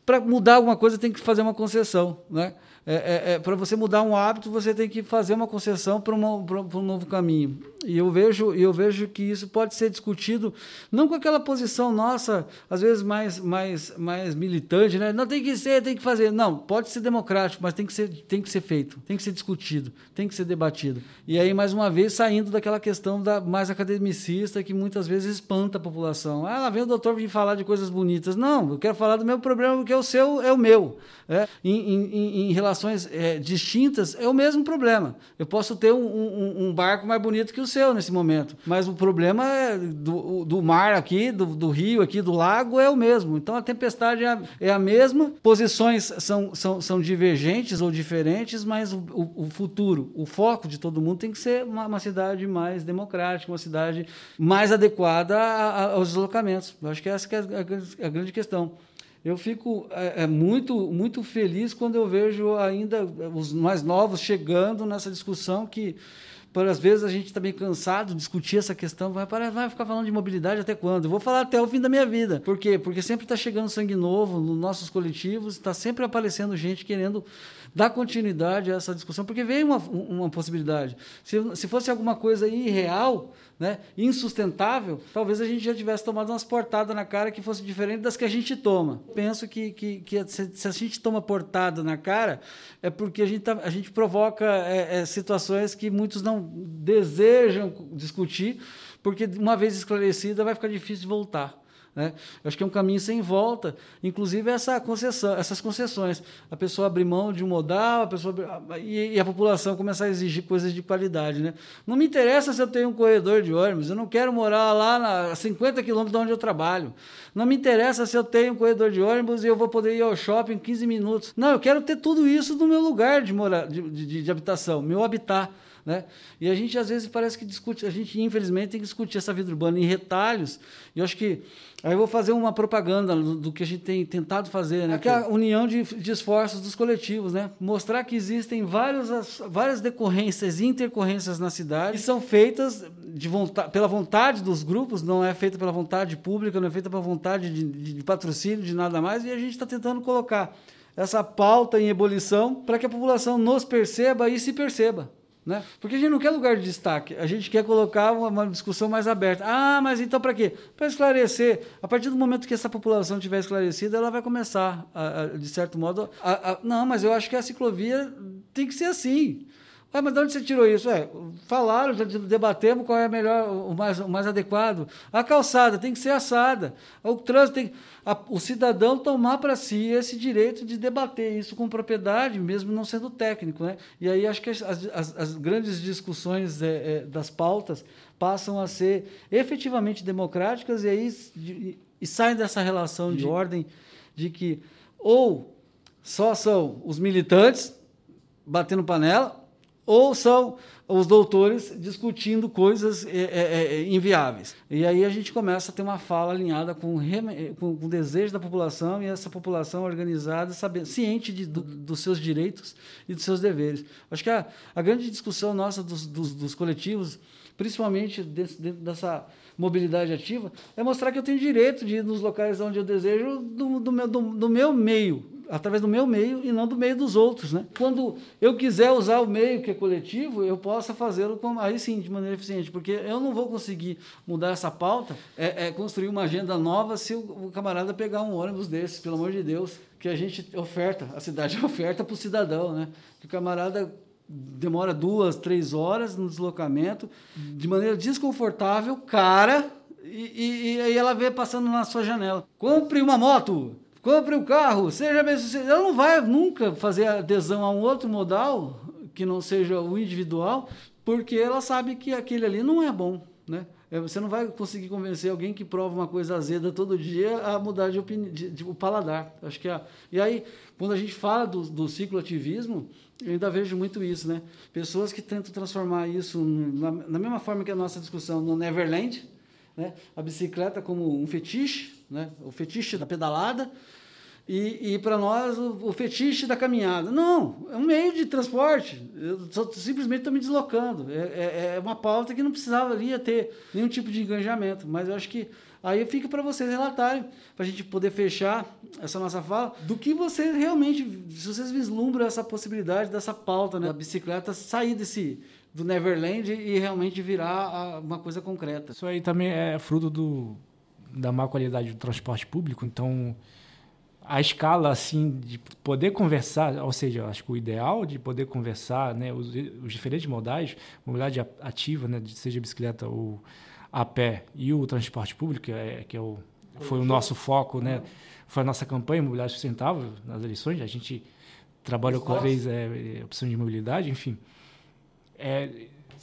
para mudar alguma coisa tem que fazer uma concessão, né? É, é, é para você mudar um hábito, você tem que fazer uma concessão para um novo caminho. E eu vejo, eu vejo que isso pode ser discutido não com aquela posição nossa, às vezes mais, mais, mais militante, né? Não tem que ser, tem que fazer. Não, pode ser democrático, mas tem que ser, tem que ser feito, tem que ser discutido, tem que ser debatido. E aí, mais uma vez, saindo daquela questão da mais academicista que muitas vezes espanta a população. Ah, lá vem o doutor vir falar de coisas bonitas. Não, eu quero falar do meu problema, porque o seu é o meu. É? Em, em, em relações é, distintas, é o mesmo problema. Eu posso ter um, um, um barco mais bonito que o seu nesse momento. Mas o problema é do, do mar aqui, do, do, rio aqui, do lago é o mesmo. Então a tempestade é a, é a mesma, posições são, são, são divergentes ou diferentes, mas o, o, o futuro, o foco de todo mundo tem que ser uma, uma cidade mais democrática, uma cidade mais adequada a, a, aos deslocamentos. Eu acho que essa que é a, a grande questão. Eu fico é, é, muito, muito feliz quando eu vejo ainda os mais novos chegando nessa discussão que por às vezes a gente está meio cansado de discutir essa questão, vai, vai ficar falando de mobilidade até quando? Eu vou falar até o fim da minha vida. Por quê? Porque sempre está chegando sangue novo nos nossos coletivos, está sempre aparecendo gente querendo dar continuidade a essa discussão, porque vem uma, uma possibilidade. Se, se fosse alguma coisa irreal, né, insustentável, talvez a gente já tivesse tomado umas portadas na cara que fosse diferente das que a gente toma. Penso que, que, que se a gente toma portada na cara, é porque a gente, tá, a gente provoca é, é, situações que muitos não desejam discutir, porque uma vez esclarecida vai ficar difícil de voltar. Né? Eu acho que é um caminho sem volta, inclusive essa concessão, essas concessões. A pessoa abrir mão de um modal, a pessoa e, e, a população começar a exigir coisas de qualidade. Né? Não me interessa se eu tenho um corredor de ônibus, eu não quero morar lá a 50 quilômetros de onde eu trabalho. Não me interessa se eu tenho um corredor de ônibus e eu vou poder ir ao shopping em 15 minutos. Não, eu quero ter tudo isso no meu lugar de, mora, de, de, de habitação, meu habitat. Né? E a gente às vezes parece que discute, a gente infelizmente tem que discutir essa vida urbana em retalhos. E eu acho que aí eu vou fazer uma propaganda do, que a gente tem tentado fazer, né? Que é a união de, de esforços dos coletivos, né? Mostrar que existem várias, várias decorrências, intercorrências na cidade que são feitas de vontade, pela vontade dos grupos, não é feita pela vontade pública, não é feita pela vontade de, de, de patrocínio, de nada mais. E a gente está tentando colocar essa pauta em ebulição para que a população nos perceba e se perceba. Né? Porque a gente não quer lugar de destaque, a gente quer colocar uma, uma discussão mais aberta. Ah, mas então para quê? Para esclarecer. A partir do momento que essa população tiver esclarecida, ela vai começar, a, a, de certo modo, a, não, mas eu acho que a ciclovia tem que ser assim. Ah, mas de onde você tirou isso? É, falaram, já debatemos qual é melhor, o mais, o mais adequado. A calçada tem que ser assada. O trânsito tem a, o cidadão tomar para si esse direito de debater isso com propriedade, mesmo não sendo técnico. Né? E aí acho que as, as, as grandes discussões é, é, das pautas passam a ser efetivamente democráticas e aí de, e saem dessa relação de ordem de que ou só são os militantes batendo panela ou são os doutores discutindo coisas é, é, é, inviáveis. E aí a gente começa a ter uma fala alinhada com, com, com o desejo da população e essa população organizada, sabendo, ciente de, do, dos seus direitos e dos seus deveres. Acho que a, a grande discussão nossa dos, dos, dos coletivos, principalmente dentro, dentro dessa mobilidade ativa, é mostrar que eu tenho direito de ir nos locais onde eu desejo do, do, meu, do, do meu meio, através do meu meio e não do meio dos outros, né? Quando eu quiser usar o meio que é coletivo, eu possa fazê-lo aí sim de maneira eficiente, porque eu não vou conseguir mudar essa pauta, é, é construir uma agenda nova se o, o, camarada pegar um ônibus desses, pelo amor de Deus, que a gente oferta, a cidade oferta para o cidadão, né? Que o camarada demora duas, três horas no deslocamento, de maneira desconfortável, cara, e, e ela vê passando na sua janela. Compre uma moto, compre um carro, seja bem sucedido. Ela não vai nunca fazer adesão a um outro modal que não seja o individual, porque ela sabe que aquele ali não é bom, né? É, você não vai conseguir convencer alguém que prova uma coisa azeda todo dia a mudar de, opinião, de, de o paladar. Acho que é, e aí, quando a gente fala do, do ciclo ativismo, eu ainda vejo muito isso, né? Pessoas que tentam transformar isso na, na mesma forma que a nossa discussão no Neverland, né? A bicicleta como um fetiche, né? O fetiche da pedalada e, e para nós o, o, fetiche da caminhada. Não, é um meio de transporte. Eu só, simplesmente estou me deslocando. É, é, é, uma pauta que não precisava ali ter nenhum tipo de engajamento. Mas eu acho que aí fica para vocês relatarem, para a gente poder fechar essa nossa fala, do que vocês realmente, se vocês vislumbram essa possibilidade dessa pauta, né? da bicicleta sair desse do Neverland e realmente virar uma coisa concreta. Isso aí também é fruto do, da má qualidade do transporte público, então a escala assim de poder conversar, ou seja, acho que o ideal de poder conversar, né, os, os diferentes modais, mobilidade ativa, né, seja bicicleta ou a pé e o transporte público, é, que é o, foi o nosso foco, né, foi a nossa campanha mobilidade sustentável nas eleições, a gente trabalhou com três é, opções de mobilidade, enfim, é,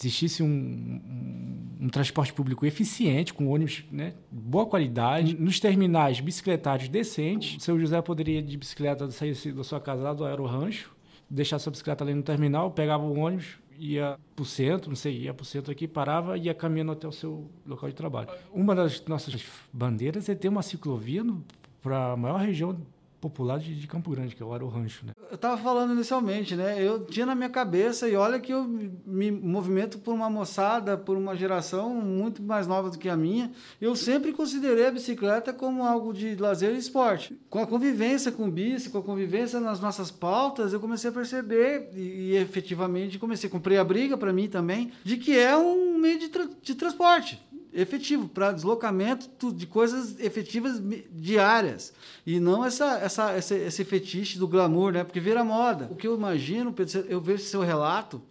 existisse um, um, um, transporte público eficiente, com ônibus né, boa qualidade, nos terminais bicicletários decentes. O seu José poderia ir de bicicleta sair da sua casa lá do Aerorancho, deixar sua bicicleta ali no terminal, pegava o ônibus, ia para o centro, não sei, ia para o centro aqui, parava e ia caminhando até o seu local de trabalho. Uma das nossas bandeiras é ter uma ciclovia para a maior região popular de, de, Campo Grande, que é o Aro Rancho. Né? Eu estava falando inicialmente, né? Eu tinha na minha cabeça, e olha que eu me movimento por uma moçada, por uma geração muito mais nova do que a minha. Eu sempre considerei a bicicleta como algo de lazer e esporte. Com a convivência com o bici, com a convivência nas nossas pautas, eu comecei a perceber, e, e efetivamente comecei, comprei a briga para mim também, de que é um meio de, tra de transporte efetivo, para deslocamento de coisas efetivas diárias. E não essa, essa, esse, esse fetiche do glamour, né? Porque vira moda. O que eu imagino, Pedro, eu vejo seu relato,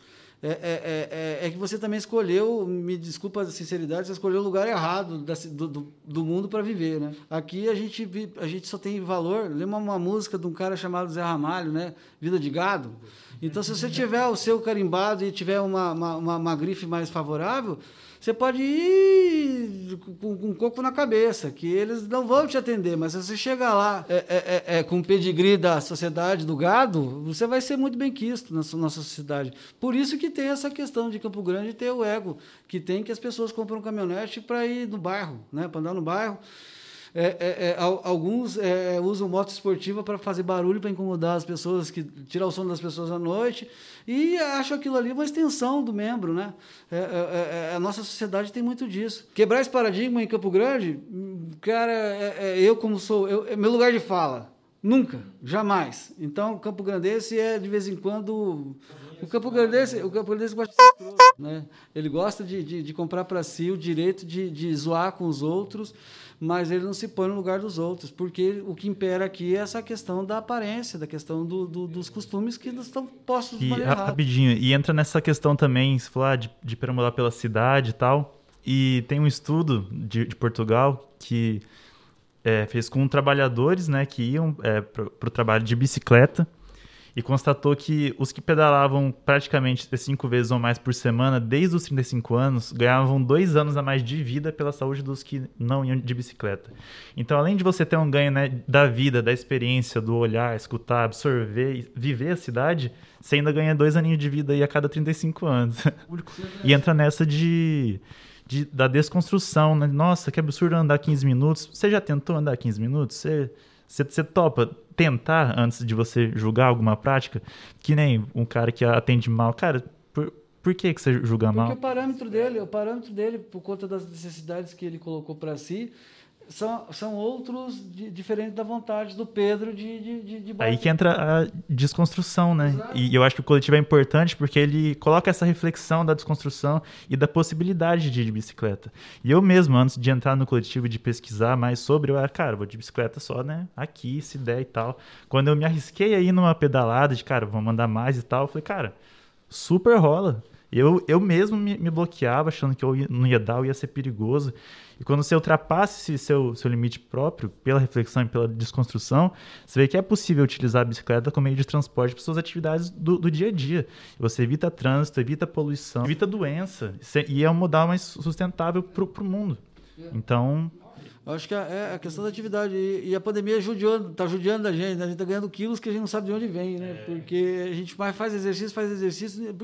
é, é, é, é, que você também escolheu, me desculpa a sinceridade, você escolheu o lugar errado da, do, do, do, mundo para viver, né? Aqui a gente, a gente só tem valor. Lembra uma música de um cara chamado Zé Ramalho, né? Vida de Gado? Então, se você tiver o seu carimbado e tiver uma, uma, uma, uma grife mais favorável, você pode ir com, com um coco na cabeça, que eles não vão te atender, mas se você chegar lá é, é, é, é com o pedigree da sociedade do gado, você vai ser muito bem quisto na nossa sociedade. Por isso que tem essa questão de Campo Grande ter o ego, que tem que as pessoas compram caminhonete para ir no bairro, né, para andar no bairro. É, é, é, alguns é, usam moto esportiva para fazer barulho, para incomodar as pessoas, que tirar o sono das pessoas à noite, e acho aquilo ali uma extensão do membro. Né? É, a nossa sociedade tem muito disso. Quebrar esse paradigma em Campo Grande, cara, eu como sou, eu, é meu lugar de fala. Nunca, jamais. Então, Campo Grandense é de vez em quando. O Campo Grandense, o Campo Grandense gosta de ser né? Ele gosta de, de, de comprar para si o direito de, de zoar com os outros mas ele não se põe no lugar dos outros, porque o que impera aqui é essa questão da aparência, da questão do, do, dos costumes que estão postos de maneira Rapidinho, e entra nessa questão também, se falar de, de perambular pela cidade e tal, e tem um estudo de, de Portugal que é, fez com trabalhadores né, que iam é, para o trabalho de bicicleta, e constatou que os que pedalavam praticamente cinco vezes ou mais por semana, desde os 35 anos, ganhavam dois anos a mais de vida pela saúde dos que não iam de bicicleta. Então, além de você ter um ganho né, da vida, da experiência, do olhar, escutar, absorver, viver a cidade, você ainda ganha dois aninhos de vida aí a cada 35 anos. e entra nessa de, de, da desconstrução, né? Nossa, que absurdo andar 15 minutos. Você já tentou andar 15 minutos? Você, você, topa tentar antes de você julgar alguma prática, que nem um cara que atende mal. Cara, por, por que, que você julga Porque mal? Porque o parâmetro dele, o parâmetro dele, por conta das necessidades que ele colocou para si, são, são outros de, diferentes da vontade do Pedro de, de, de, de Aí que entra a desconstrução, né? Exato. E eu acho que o coletivo é importante porque ele coloca essa reflexão da desconstrução e da possibilidade de ir de bicicleta. E eu mesmo, antes de entrar no coletivo e de pesquisar mais sobre, eu era, cara, vou de bicicleta só, né? Aqui, se der e tal. Quando eu me arrisquei aí numa pedalada de, cara, vou mandar mais e tal, eu falei, cara, super rola. Eu, eu mesmo me, me bloqueava, achando que eu não ia dar, eu ia ser perigoso. E quando você ultrapassa esse seu, seu limite próprio, pela reflexão e pela desconstrução, você vê que é possível utilizar a bicicleta como meio de transporte para suas atividades do, do, dia a dia. Você evita trânsito, evita poluição, evita doença. E é um modal mais sustentável para o mundo. Então, acho que é, é a questão da atividade. E, a pandemia judiando, está judiando da gente. Né? A gente está ganhando quilos que a gente não sabe de onde vem, né? É. Porque a gente faz exercício, faz exercício.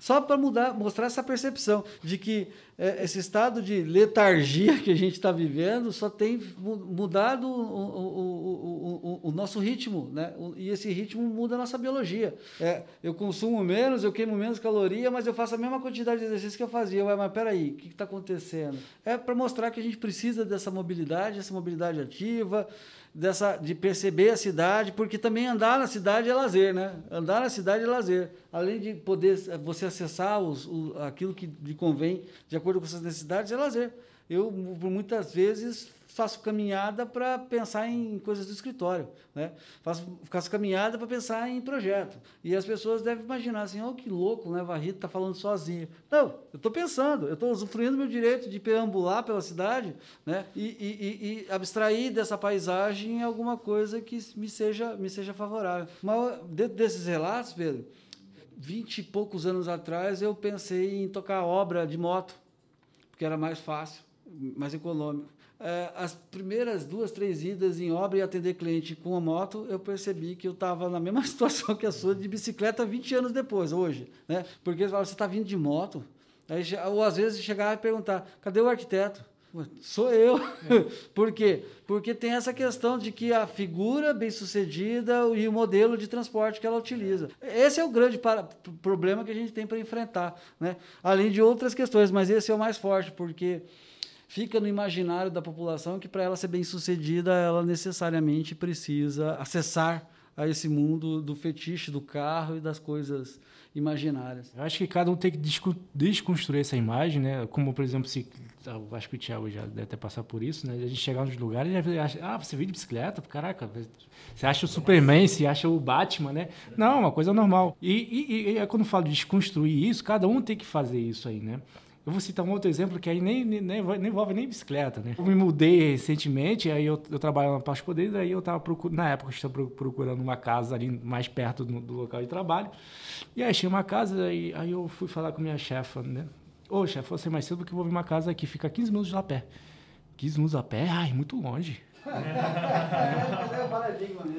Só para mudar, mostrar essa percepção de que é, esse estado de letargia que a gente está vivendo só tem mudado o, o, o, o, nosso ritmo, né? E esse ritmo muda a nossa biologia. É, eu consumo menos, eu queimo menos caloria, mas eu faço a mesma quantidade de exercício que eu fazia. Ué, mas peraí, o que está acontecendo? É para mostrar que a gente precisa dessa mobilidade, essa mobilidade ativa, dessa, de perceber a cidade, porque também andar na cidade é lazer, né? Andar na cidade é lazer. Além de poder você acessar os, o, aquilo que lhe convém de acordo com suas necessidades, é lazer. Eu, por muitas vezes, faço caminhada para pensar em coisas do escritório, né? Faço, faço caminhada para pensar em projeto. E as pessoas devem imaginar assim, oh, que louco, né? Varrito está falando sozinho. Não, eu estou pensando, eu estou usufruindo meu direito de perambular pela cidade, né? E, e, e, abstrair dessa paisagem alguma coisa que me seja, me seja favorável. Mas dentro desses relatos, Pedro, vinte e poucos anos atrás eu pensei em tocar obra de moto, porque era mais fácil, mais econômico. É, as primeiras duas, três idas em obra e atender cliente com a moto, eu percebi que eu estava na mesma situação que a sua de bicicleta 20 anos depois, hoje. Né? Porque eles falavam, você está vindo de moto? Aí, ou às vezes chegava e perguntar, cadê o arquiteto? Sou eu. É. Por quê? Porque tem essa questão de que a figura bem-sucedida e o modelo de transporte que ela utiliza. Esse é o grande para, problema que a gente tem para enfrentar. Né? Além de outras questões, mas esse é o mais forte, porque fica no imaginário da população que para ela ser bem sucedida, ela necessariamente precisa acessar a esse mundo do fetiche do carro e das coisas imaginárias. Eu acho que cada um tem que desconstruir essa imagem, né? Como, por exemplo, se eu acho que o Thiago já deve ter passado por isso, né? A gente chegar nos lugares e acha, ah, você veio de bicicleta? Caraca, você acha o Superman, você acha o Batman, né? Não, é uma coisa normal. E, e, e, e quando eu falo de desconstruir isso, cada um tem que fazer isso aí, né? Eu vou citar um outro exemplo que aí nem, nem, nem, envolve nem bicicleta, né? Eu me mudei recentemente, aí eu, eu trabalho na Passo Poder, aí eu estava procurando, na época eu estava procurando uma casa ali mais perto do, do, local de trabalho. E aí achei uma casa, aí, aí eu fui falar com minha chefa, né? Ô, chefe, você mais cedo porque eu vou ver uma casa aqui, fica 15 minutos a pé. 15 minutos a pé? Ai, muito longe.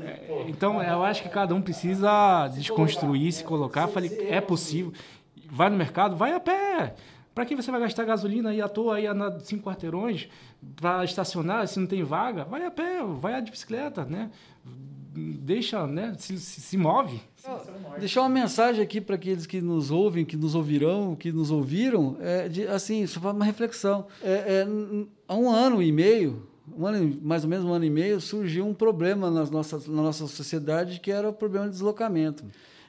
É, então, eu acho que cada um precisa desconstruir, se colocar. Falei, é possível. Vai no mercado, vai a pé. Para que você vai gastar gasolina aí à toa, aí andar cinco quarteirões para estacionar se não tem vaga? Vai a pé, vai de bicicleta, né? Deixa, né? Se, se, se move. Deixar uma mensagem aqui para aqueles que nos ouvem, que nos ouvirão, que nos ouviram, é de, assim, só uma reflexão. É, é, há um ano e meio, um ano, mais ou menos um ano e meio, surgiu um problema nas nossas, na nossa sociedade que era o problema de deslocamento.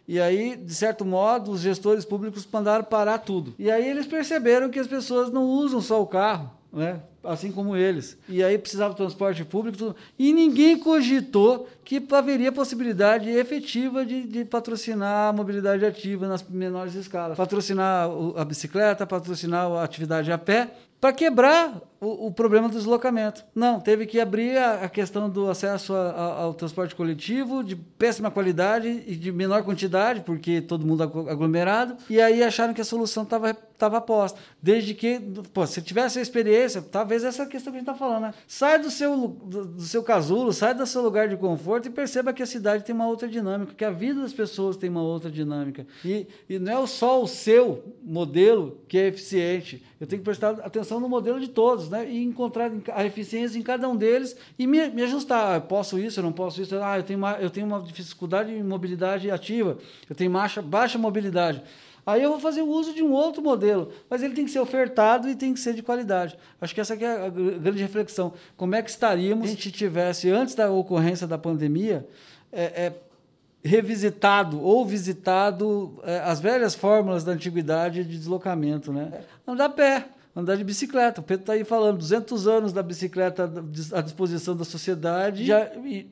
E aí, de certo modo, os gestores públicos mandaram parar tudo. E aí eles perceberam que as pessoas não usam só o carro, né? assim como eles. E aí precisava de transporte público. Tudo. E ninguém cogitou que haveria possibilidade efetiva de, de, patrocinar a mobilidade ativa nas menores escalas. Patrocinar a bicicleta, patrocinar a atividade a pé, para quebrar o, o, problema do deslocamento. Não, teve que abrir a, a questão do acesso a, a, ao transporte coletivo de péssima qualidade e de menor quantidade, porque todo mundo aglomerado, e aí acharam que a solução estava estava posta. Desde que, pô, se tivesse a experiência, talvez essa questão que a gente está falando, né? Sai do seu, do, do, seu casulo, sai do seu lugar de conforto e perceba que a cidade tem uma outra dinâmica, que a vida das pessoas tem uma outra dinâmica. E, e não é só o seu modelo que é eficiente. Eu tenho que prestar atenção no modelo de todos né? e encontrar a eficiência em cada um deles e me, me ajustar. Eu posso isso, eu não posso isso. Ah, eu tenho uma, eu tenho uma dificuldade em mobilidade ativa, eu tenho baixa, baixa mobilidade. Aí eu vou fazer o uso de um outro modelo, mas ele tem que ser ofertado e tem que ser de qualidade. Acho que essa é a grande reflexão. Como é que estaríamos se a gente tivesse, antes da ocorrência da pandemia, é, é, revisitado ou visitado é, as velhas fórmulas da antiguidade de deslocamento, né? Andar a pé, andar de bicicleta. O Pedro está aí falando, 200 anos da bicicleta à disposição da sociedade. Já, e,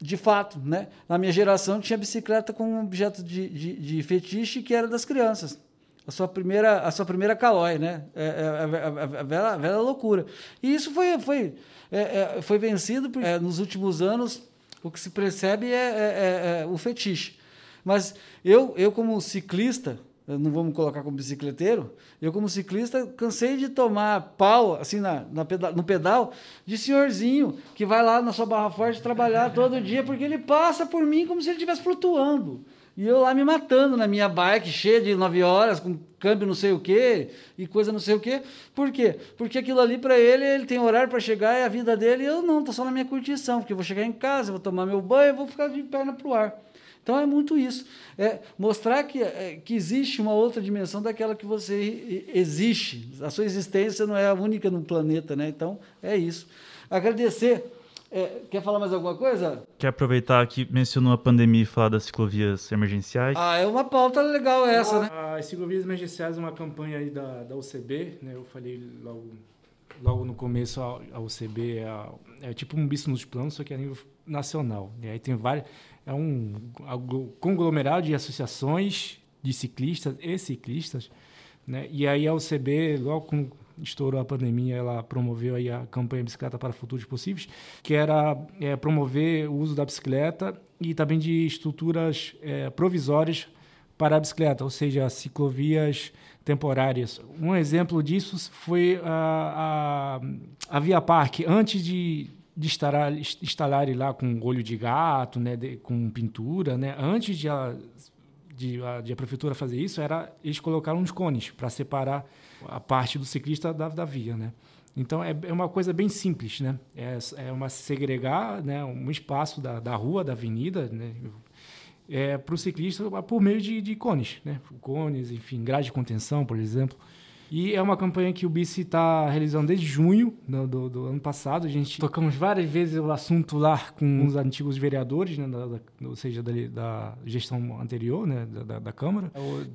de fato, né? na minha geração tinha bicicleta como um objeto de, de, de, fetiche que era das crianças. A sua primeira, a sua primeira calói, né? É, é, é, a, velha, a velha loucura. E isso foi, foi, é, é foi vencido por, é, nos últimos anos o que se percebe é, é, é, é o fetiche. Mas eu, eu como ciclista, não vamos colocar como bicicleteiro, eu como ciclista cansei de tomar pau, assim, na, na no pedal, de senhorzinho que vai lá na sua barra forte trabalhar todo dia, porque ele passa por mim como se ele estivesse flutuando. E eu lá me matando na minha bike, cheia de nove horas, com câmbio não sei o quê, e coisa não sei o quê. Por quê? Porque aquilo ali para ele, ele tem horário para chegar, é a vida dele, e eu não, tô só na minha curtição, porque eu vou chegar em casa, vou tomar meu banho, vou ficar de perna pro ar. Então é muito isso. É mostrar que, é, que existe uma outra dimensão daquela que você existe. A sua existência não é a única no planeta, né? Então é isso. Agradecer é, quer falar mais alguma coisa? Quer aproveitar que mencionou a pandemia e falar das ciclovias emergenciais? Ah, é uma pauta legal essa, né? As ciclovias emergenciais é uma campanha aí da, da UCB, né? Eu falei logo, logo no começo, a, a UCB é, é, tipo um bicho nos planos, só que é a nível nacional. E aí tem várias... É um conglomerado de associações de ciclistas e ciclistas, né? E aí a UCB, logo com estourou a pandemia, ela promoveu aí a campanha Bicicleta para Futuros Possíveis, que era é, promover o uso da bicicleta e também de estruturas é, provisórias para a bicicleta, ou seja, ciclovias temporárias. Um exemplo disso foi a, a, a Via Parque, antes de, de instalar, instalar lá com olho de gato, né, de, com pintura, né, antes de a, de, a, de a prefeitura fazer isso, era eles colocaram uns cones para separar a parte do ciclista da, da via, né? Então é, é uma coisa bem simples, né? É, é uma segregar, né, um espaço da, da rua, da avenida, né, é, para o ciclista por meio de, de cones, né? Cones, enfim, grade de contenção, por exemplo. E é uma campanha que o BICI está realizando desde junho do, do, do, ano passado. A gente tocamos várias vezes o assunto lá com os antigos vereadores, né, da, da, ou seja, da, da, gestão anterior né, da, da Câmara. Eu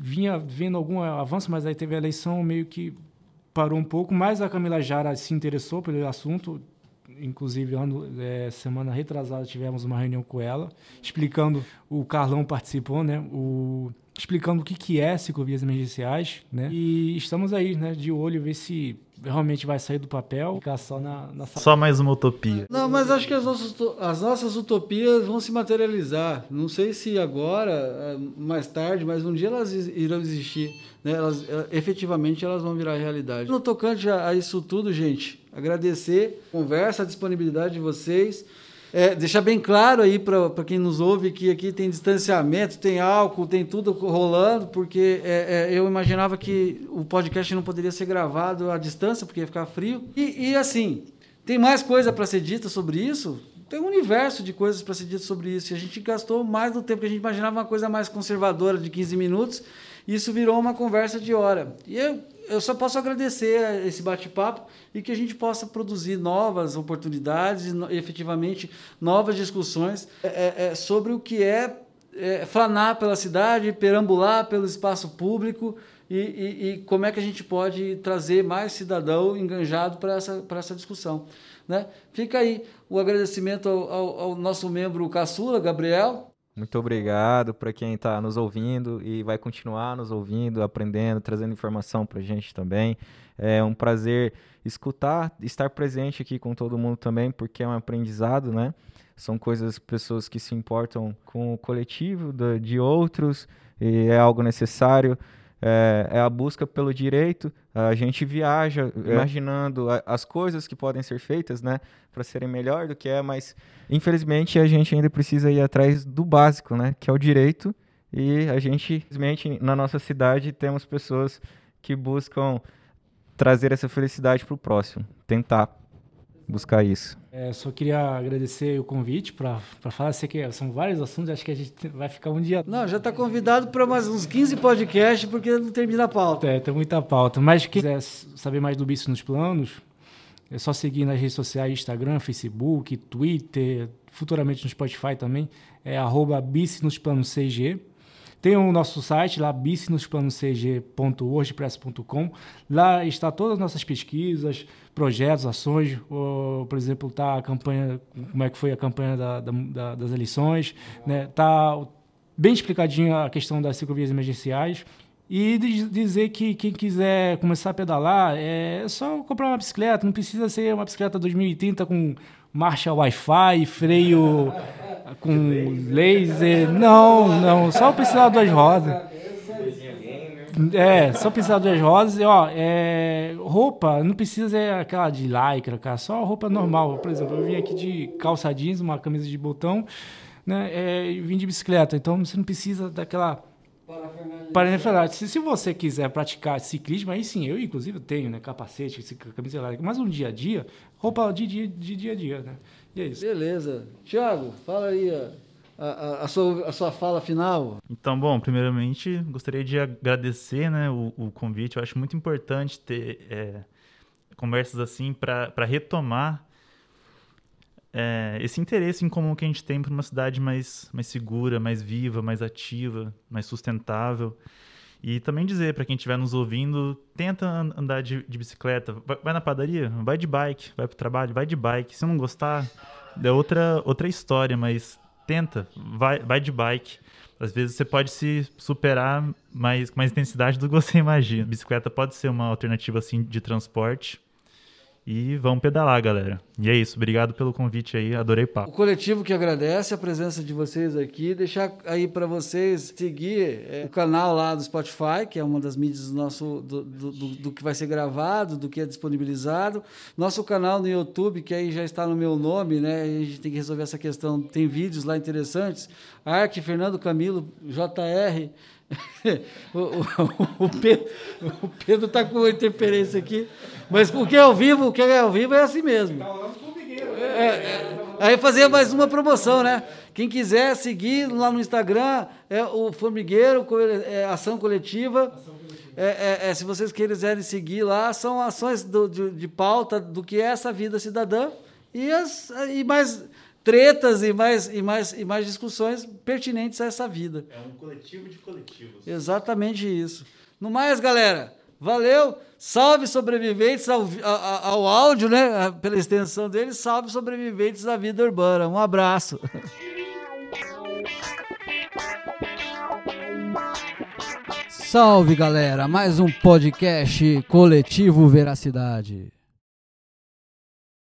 vinha vendo algum avanço, mas aí teve a eleição meio que parou um pouco. Mas a Camila Jara se interessou pelo assunto. Inclusive, ano, é, semana retrasada tivemos uma reunião com ela, explicando. O Carlão participou, né? O explicando o que, que é ciclovias emergenciais, né? E estamos aí, né, de olho, ver se realmente vai sair do papel, ficar só na, na... Só mais uma utopia. Não, mas acho que as nossas, as nossas utopias vão se materializar. Não sei se agora, eh, mais tarde, mas um dia elas irão existir. Né? Elas, eh, efetivamente elas vão virar realidade. No tocante a, a isso tudo, gente, agradecer a conversa, a disponibilidade de vocês. É, deixar bem claro aí para quem nos ouve que aqui tem distanciamento, tem álcool, tem tudo rolando, porque é, é, eu imaginava que o podcast não poderia ser gravado à distância, porque ia ficar frio. E, e assim, tem mais coisa para ser dita sobre isso? Tem um universo de coisas para ser dito sobre isso. E a gente gastou mais do tempo que a gente imaginava uma coisa mais conservadora de 15 minutos, e isso virou uma conversa de hora. E eu eu só posso agradecer esse bate-papo e que a gente possa produzir novas oportunidades efetivamente novas discussões é, é, é, sobre o que é, é flanar pela cidade, perambular pelo espaço público e, e, e, como é que a gente pode trazer mais cidadão enganjado para essa, essa discussão. Né? Fica aí o agradecimento ao, ao, ao nosso membro caçula, Gabriel, muito obrigado para quem está nos ouvindo e vai continuar nos ouvindo, aprendendo, trazendo informação para a gente também. É um prazer escutar, estar presente aqui com todo mundo também, porque é um aprendizado, né? São coisas, pessoas que se importam com o coletivo de outros e é algo necessário é, é, a busca pelo direito. A gente viaja é. imaginando a, as coisas que podem ser feitas, né, para serem melhor do que é, mas infelizmente a gente ainda precisa ir atrás do básico, né, que é o direito. E a gente, infelizmente, na nossa cidade temos pessoas que buscam trazer essa felicidade para o próximo, tentar buscar isso. É, só queria agradecer o convite para falar. Sei que são vários assuntos, acho que a gente vai ficar um dia. Não, já está convidado para mais uns 15 podcasts, porque não termina a pauta. É, tem muita pauta. Mas quem quiser saber mais do Bicho nos Planos, é só seguir nas redes sociais: Instagram, Facebook, Twitter, futuramente no Spotify também. É arroba nos planos CG. Tem o nosso site lá, bicinosplanoscg.wordpress.com. Lá está todas as nossas pesquisas, projetos, ações. Ou, por exemplo, tá a campanha, como é que foi a campanha da, da, das eleições. Né? Tá bem explicadinho a questão das ciclovias emergenciais. E dizer que quem quiser começar a pedalar é só comprar uma bicicleta, não precisa ser uma bicicleta 2030 com marcha Wi-Fi, freio com laser. Não, não, só precisar de duas rodas. É, só precisar duas rodas. E, ó, é, roupa, não precisa ser aquela de lycra, cara, só roupa normal. Por exemplo, eu vim aqui de calça jeans, uma camisa de botão, né, é, e vim de bicicleta. Então você não precisa daquela Parafernália. Se, se você quiser praticar ciclismo, aí sim, eu inclusive tenho, né? Capacete, camisa elétrica, mas um dia a dia, roupa de dia, de dia a dia, né? E é isso. Beleza. Tiago, fala aí a, a, a, sua, a sua fala final. Então, bom, primeiramente, gostaria de agradecer né, o, o convite. Eu acho muito importante ter é, conversas assim para retomar é, esse interesse em comum que a gente tem para uma cidade mais, mais segura, mais viva, mais ativa, mais sustentável. E também dizer para quem estiver nos ouvindo, tenta andar de, de bicicleta, vai, vai, na padaria, vai de bike, vai para o trabalho, vai de bike. Se não gostar, é outra, outra história, mas tenta, vai, vai de bike. Às vezes você pode se superar mais, com mais intensidade do que você imagina. Bicicleta pode ser uma alternativa assim de transporte e vamos pedalar, galera. E é isso. Obrigado pelo convite aí. Adorei papo. O coletivo que agradece a presença de vocês aqui. Deixar aí para vocês seguir é, o canal lá do Spotify, que é uma das mídias do, nosso, do, do, do, do, que vai ser gravado, do que é disponibilizado. Nosso canal no YouTube, que aí já está no meu nome, né? A gente tem que resolver essa questão. Tem vídeos lá interessantes. Arque, Fernando Camilo, JR. o, o, o, Pedro, o Pedro tá com interferência aqui. Mas o que é ao vivo, o que é ao vivo é assim mesmo. É, é, aí fazer mais uma promoção, né? Quem quiser seguir lá no Instagram é o Formigueiro, é, Ação Coletiva. É, é, é, se vocês quiserem seguir lá, são ações do, de, de, pauta do que é essa vida cidadã e, as, e mais tretas e mais, e, mais, e mais discussões pertinentes a essa vida. É um coletivo de coletivos. Exatamente isso. No mais, galera, valeu. Salve sobreviventes ao, ao, ao áudio, né? Pela extensão dele, salve sobreviventes da vida urbana. Um abraço. Salve galera, mais um podcast coletivo Veracidade.